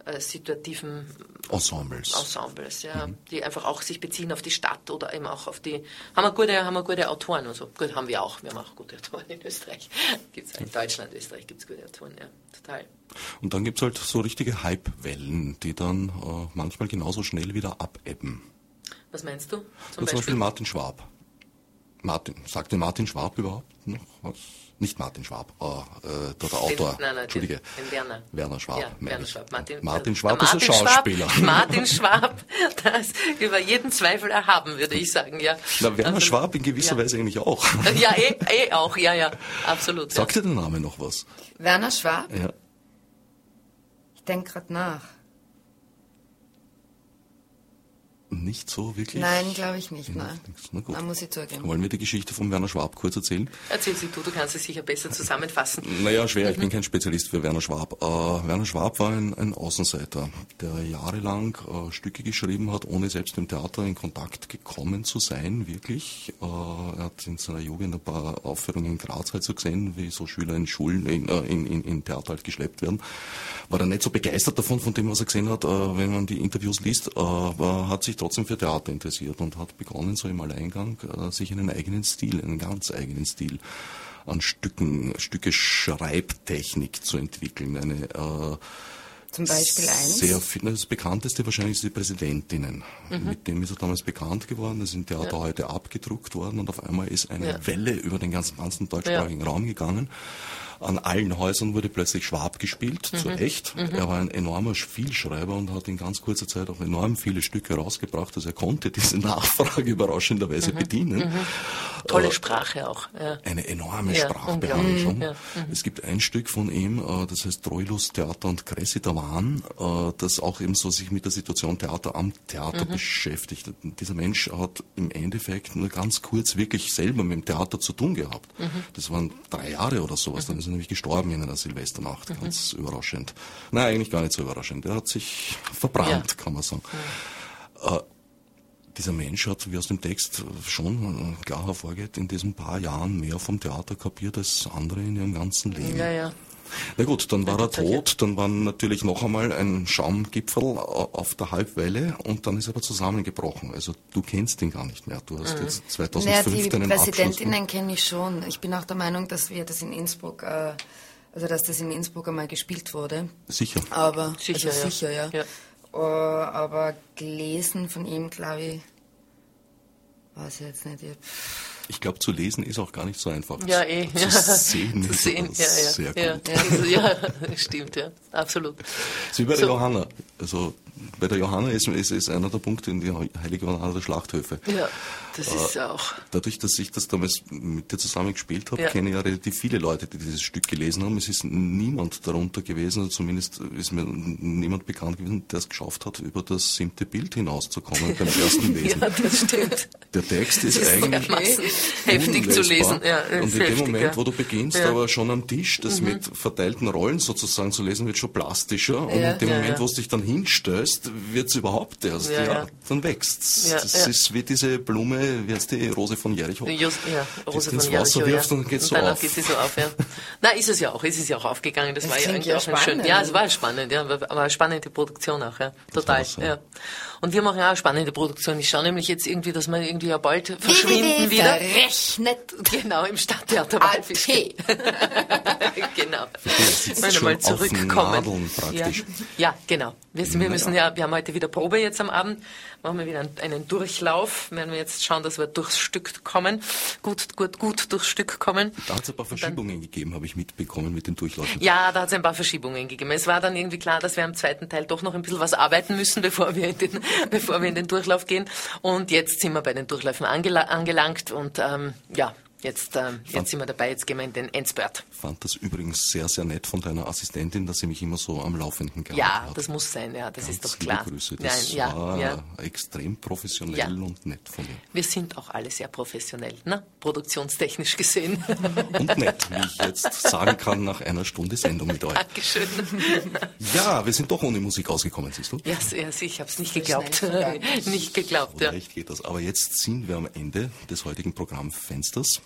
äh, situativen Ensembles. Ensembles, ja, mhm. die einfach auch sich beziehen auf die Stadt oder eben auch auf die. Haben wir gute, haben wir gute Autoren und so. Gut, haben wir auch. Wir haben auch gute Autoren in Österreich. <laughs> Gibt's in Deutschland, Österreich gibt es gute Autoren, ja, total. Und dann gibt es halt so richtige Hype-Wellen, die dann äh, manchmal genauso schnell wieder abebben. Was meinst du? Zum, Zum Beispiel? Martin Schwab. Martin, sagt dir Martin Schwab überhaupt noch was? Nicht Martin Schwab, äh, der, der Autor, den, nein, nein, Entschuldige, den, Werner. Werner Schwab. Ja, Werner Schwab. Martin, Martin Schwab ist ein Schauspieler. Schwab, <laughs> <laughs> Martin Schwab, das über jeden Zweifel erhaben, würde ich sagen, ja. Na, Werner also, Schwab in gewisser ja. Weise eigentlich auch. <laughs> Ja, eh, eh auch, ja, ja, absolut. Sagt ja. dir der Name noch was? Werner Schwab? Ja. Ich denke gerade nach. Nicht so wirklich? Nein, glaube ich nicht. Nein. Na gut. Dann muss ich zugeben. Wollen wir die Geschichte von Werner Schwab kurz erzählen? Erzähl sie du, du kannst es sicher besser zusammenfassen. Naja, schwer, ich bin kein Spezialist für Werner Schwab. Äh, Werner Schwab war ein, ein Außenseiter, der jahrelang äh, Stücke geschrieben hat, ohne selbst im Theater in Kontakt gekommen zu sein, wirklich. Äh, er hat in seiner Jugend ein paar Aufführungen in Graz halt so gesehen, wie so Schüler in Schulen, in, äh, in, in, in Theater halt geschleppt werden. War er nicht so begeistert davon, von dem, was er gesehen hat, äh, wenn man die Interviews liest, aber hat sich trotzdem für Theater interessiert und hat begonnen, so im Alleingang, äh, sich einen eigenen Stil, einen ganz eigenen Stil an Stücken, Stücke Schreibtechnik zu entwickeln. Eine, äh, zum Beispiel eins? Sehr viel, das bekannteste wahrscheinlich sind die Präsidentinnen. Mhm. Mit dem ist er damals bekannt geworden. Das sind Theater ja. heute abgedruckt worden und auf einmal ist eine ja. Welle über den ganzen, ganzen deutschsprachigen ja. Raum gegangen. An allen Häusern wurde plötzlich Schwab gespielt, mhm. zu Recht. Mhm. Er war ein enormer Vielschreiber und hat in ganz kurzer Zeit auch enorm viele Stücke rausgebracht. Also er konnte diese <laughs> Nachfrage überraschenderweise mhm. bedienen. Mhm. Tolle Sprache auch. Ja. Eine enorme ja, Sprachbeherrschung. Ja. Mhm. Es gibt ein Stück von ihm, äh, das heißt Troilus Theater und Cressida Wahn, äh, das auch eben so sich mit der Situation Theater am Theater mhm. beschäftigt. Dieser Mensch hat im Endeffekt nur ganz kurz wirklich selber mit dem Theater zu tun gehabt. Das waren drei Jahre oder sowas. Dann ist nämlich gestorben in einer Silvesternacht. Mhm. Ganz überraschend. Nein, eigentlich gar nicht so überraschend. Er hat sich verbrannt, ja. kann man sagen. Ja. Äh, dieser Mensch hat, wie aus dem Text schon klar hervorgeht, in diesen paar Jahren mehr vom Theater kapiert als andere in ihrem ganzen Leben. Ja, ja. Na gut, dann war er tot, dann war natürlich noch einmal ein Schaumgipfel auf der Halbwelle und dann ist er aber zusammengebrochen. Also du kennst ihn gar nicht mehr. Du hast mhm. jetzt 2005 naja, die Präsidentinnen kenne ich schon. Ich bin auch der Meinung, dass wir das in Innsbruck, äh, also dass das in Innsbruck einmal gespielt wurde. Sicher. Aber sicher, also ja. sicher, ja. ja. Uh, aber gelesen von ihm, glaube ich, weiß ich jetzt nicht. Ich ich glaube, zu lesen ist auch gar nicht so einfach. Ja, eh. Zu <laughs> sehen zu ist sehen, ja, ja, sehr ja, gut. Ja, <laughs> ja, stimmt, ja, absolut. Sie bei so. Johanna, also bei der Johanna ist, ist, ist einer der Punkte in die Heilige Johanna der Schlachthöfe. Ja, das ist auch. Dadurch, dass ich das damals mit dir zusammen gespielt habe, Ja. kenne ich ja relativ viele Leute, die dieses Stück gelesen haben. Es ist niemand darunter gewesen, zumindest ist mir niemand bekannt gewesen, der es geschafft hat, über das siebte Bild hinauszukommen beim <laughs> ersten Lesen. Ja, das stimmt. Der Text ist, ist eigentlich heftig zu lesen. Ja, und ist in dem heftig, Moment, ja. wo du beginnst. Mhm. aber schon am Tisch, das mit verteilten Rollen sozusagen zu lesen, wird schon plastischer. Und in dem Moment, wo es dich dann hinstößt, wird es überhaupt erst. Ja, Ja, ja. dann wächst's. Ja, das ja. ist wie diese Blume, wie heißt die, Rose von Jericho. Just, ja, Rose die von ins Wasser Jericho, wirfst ja. und dann geht's so danach auf. geht sie so auf, ja. Na, ist es ja auch, ist es ja auch aufgegangen. Das, Das war ja eigentlich ja auch ein schön. spannend. Ja, es war spannend, ja, aber spannende Produktion auch, ja. Total, war's, ja. ja. Und wir machen auch eine spannende Produktion. Ich schaue nämlich jetzt irgendwie, dass wir irgendwie ja bald verschwinden wieder. Verrechnet. Genau, im Stadttheater AT. Walfisch. <laughs> genau. Wollen wir mal auf zurückkommen. Nadeln praktisch. Ja, ja genau. Wir, wir müssen ja, wir haben heute wieder Probe jetzt am Abend. Machen wir wieder einen, einen Durchlauf. Werden wir jetzt schauen, dass wir durchs Stück kommen. Gut, gut, gut durchs Stück kommen. Da hat es ein paar Verschiebungen gegeben, habe ich mitbekommen mit den Durchläufen. Ja, da hat es ein paar Verschiebungen gegeben. Es war dann irgendwie klar, dass wir am zweiten Teil doch noch ein bisschen was arbeiten müssen, <laughs> bevor wir in den, <laughs> bevor wir in den Durchlauf gehen. Und jetzt sind wir bei den Durchläufen angela angelangt und ähm, ja, jetzt, ähm, jetzt sind wir dabei. Jetzt gehen wir in den Endspurt. Fand das übrigens sehr, sehr nett von deiner Assistentin, dass sie mich immer so am Laufenden gehalten Ja, hat. das muss sein. Ja, das ist Ganz doch klar. Liebe Grüße. Das Nein, ja, war ja. extrem professionell Ja. und nett von ihr. Wir sind auch alle sehr professionell, ne? produktionstechnisch gesehen. <laughs> Und nett, wie ich jetzt sagen kann nach einer Stunde Sendung mit euch. Dankeschön. Ja, wir sind doch ohne Musik ausgekommen, siehst du? Ja, sehr, ich habe es nicht geglaubt. <laughs> nicht geglaubt, ja. Recht geht das. Aber jetzt sind wir am Ende des heutigen Programmfensters.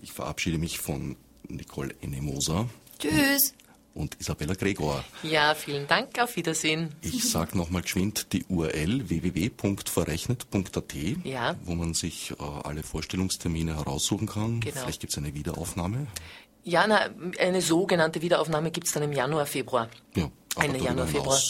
Ich verabschiede mich von Nicole Enemoser Tschüss. und Isabella Gregor. Ja, vielen Dank. Auf Wiedersehen. Ich sage nochmal geschwind die URL www.verrechnet.at, Ja. wo man sich äh, alle Vorstellungstermine heraussuchen kann. Genau. Vielleicht gibt es eine Wiederaufnahme. Ja, na, eine sogenannte Wiederaufnahme gibt's dann im Januar, Februar. Ja, darüber Januar, Februar.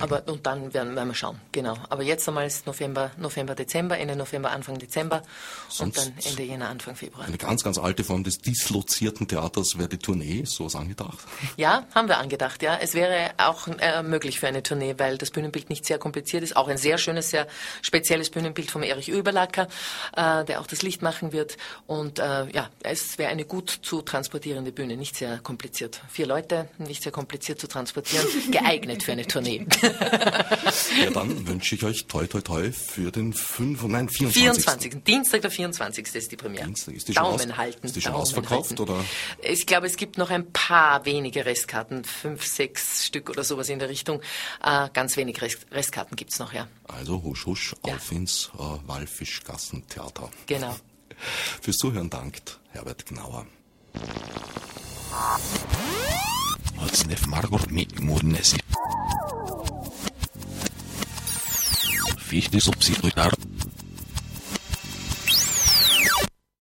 Aber und dann werden, werden wir schauen, genau. Aber jetzt einmal ist November, November, Dezember, Ende November, Anfang Dezember Sonst- und dann Ende Jänner, Anfang Februar. Eine ganz, ganz alte Form des dislozierten Theaters wäre die Tournee, so ist angedacht. Ja, haben wir angedacht, ja. Es wäre auch äh, möglich für eine Tournee, weil das Bühnenbild nicht sehr kompliziert ist. Auch ein sehr schönes, sehr spezielles Bühnenbild vom Erich Oeberlacker, äh, der auch das Licht machen wird. Und äh, ja, es wäre eine gut zu transportierende Bühne, nicht sehr kompliziert. Vier Leute, nicht sehr kompliziert zu transportieren, <laughs> geeignet für eine Tournee. Ja, dann wünsche ich euch toi toi toi für den 5, nein, 24. 24. Dienstag, der 24. ist die Premiere. Dienstag. Ist die schon Daumen aus- halten. ist die schon Daumen ausverkauft, halten. oder? Ich glaube, es gibt noch ein paar wenige Restkarten, fünf, sechs Stück oder sowas in der Richtung. Äh, ganz wenig Rest, Restkarten gibt's noch, ja. Also husch husch Ja. auf ins äh, Walfischgassentheater. Genau. Fürs Zuhören dankt Herbert Gnauer. Otsnef Margot mit Murnesi. Fichte subsidiar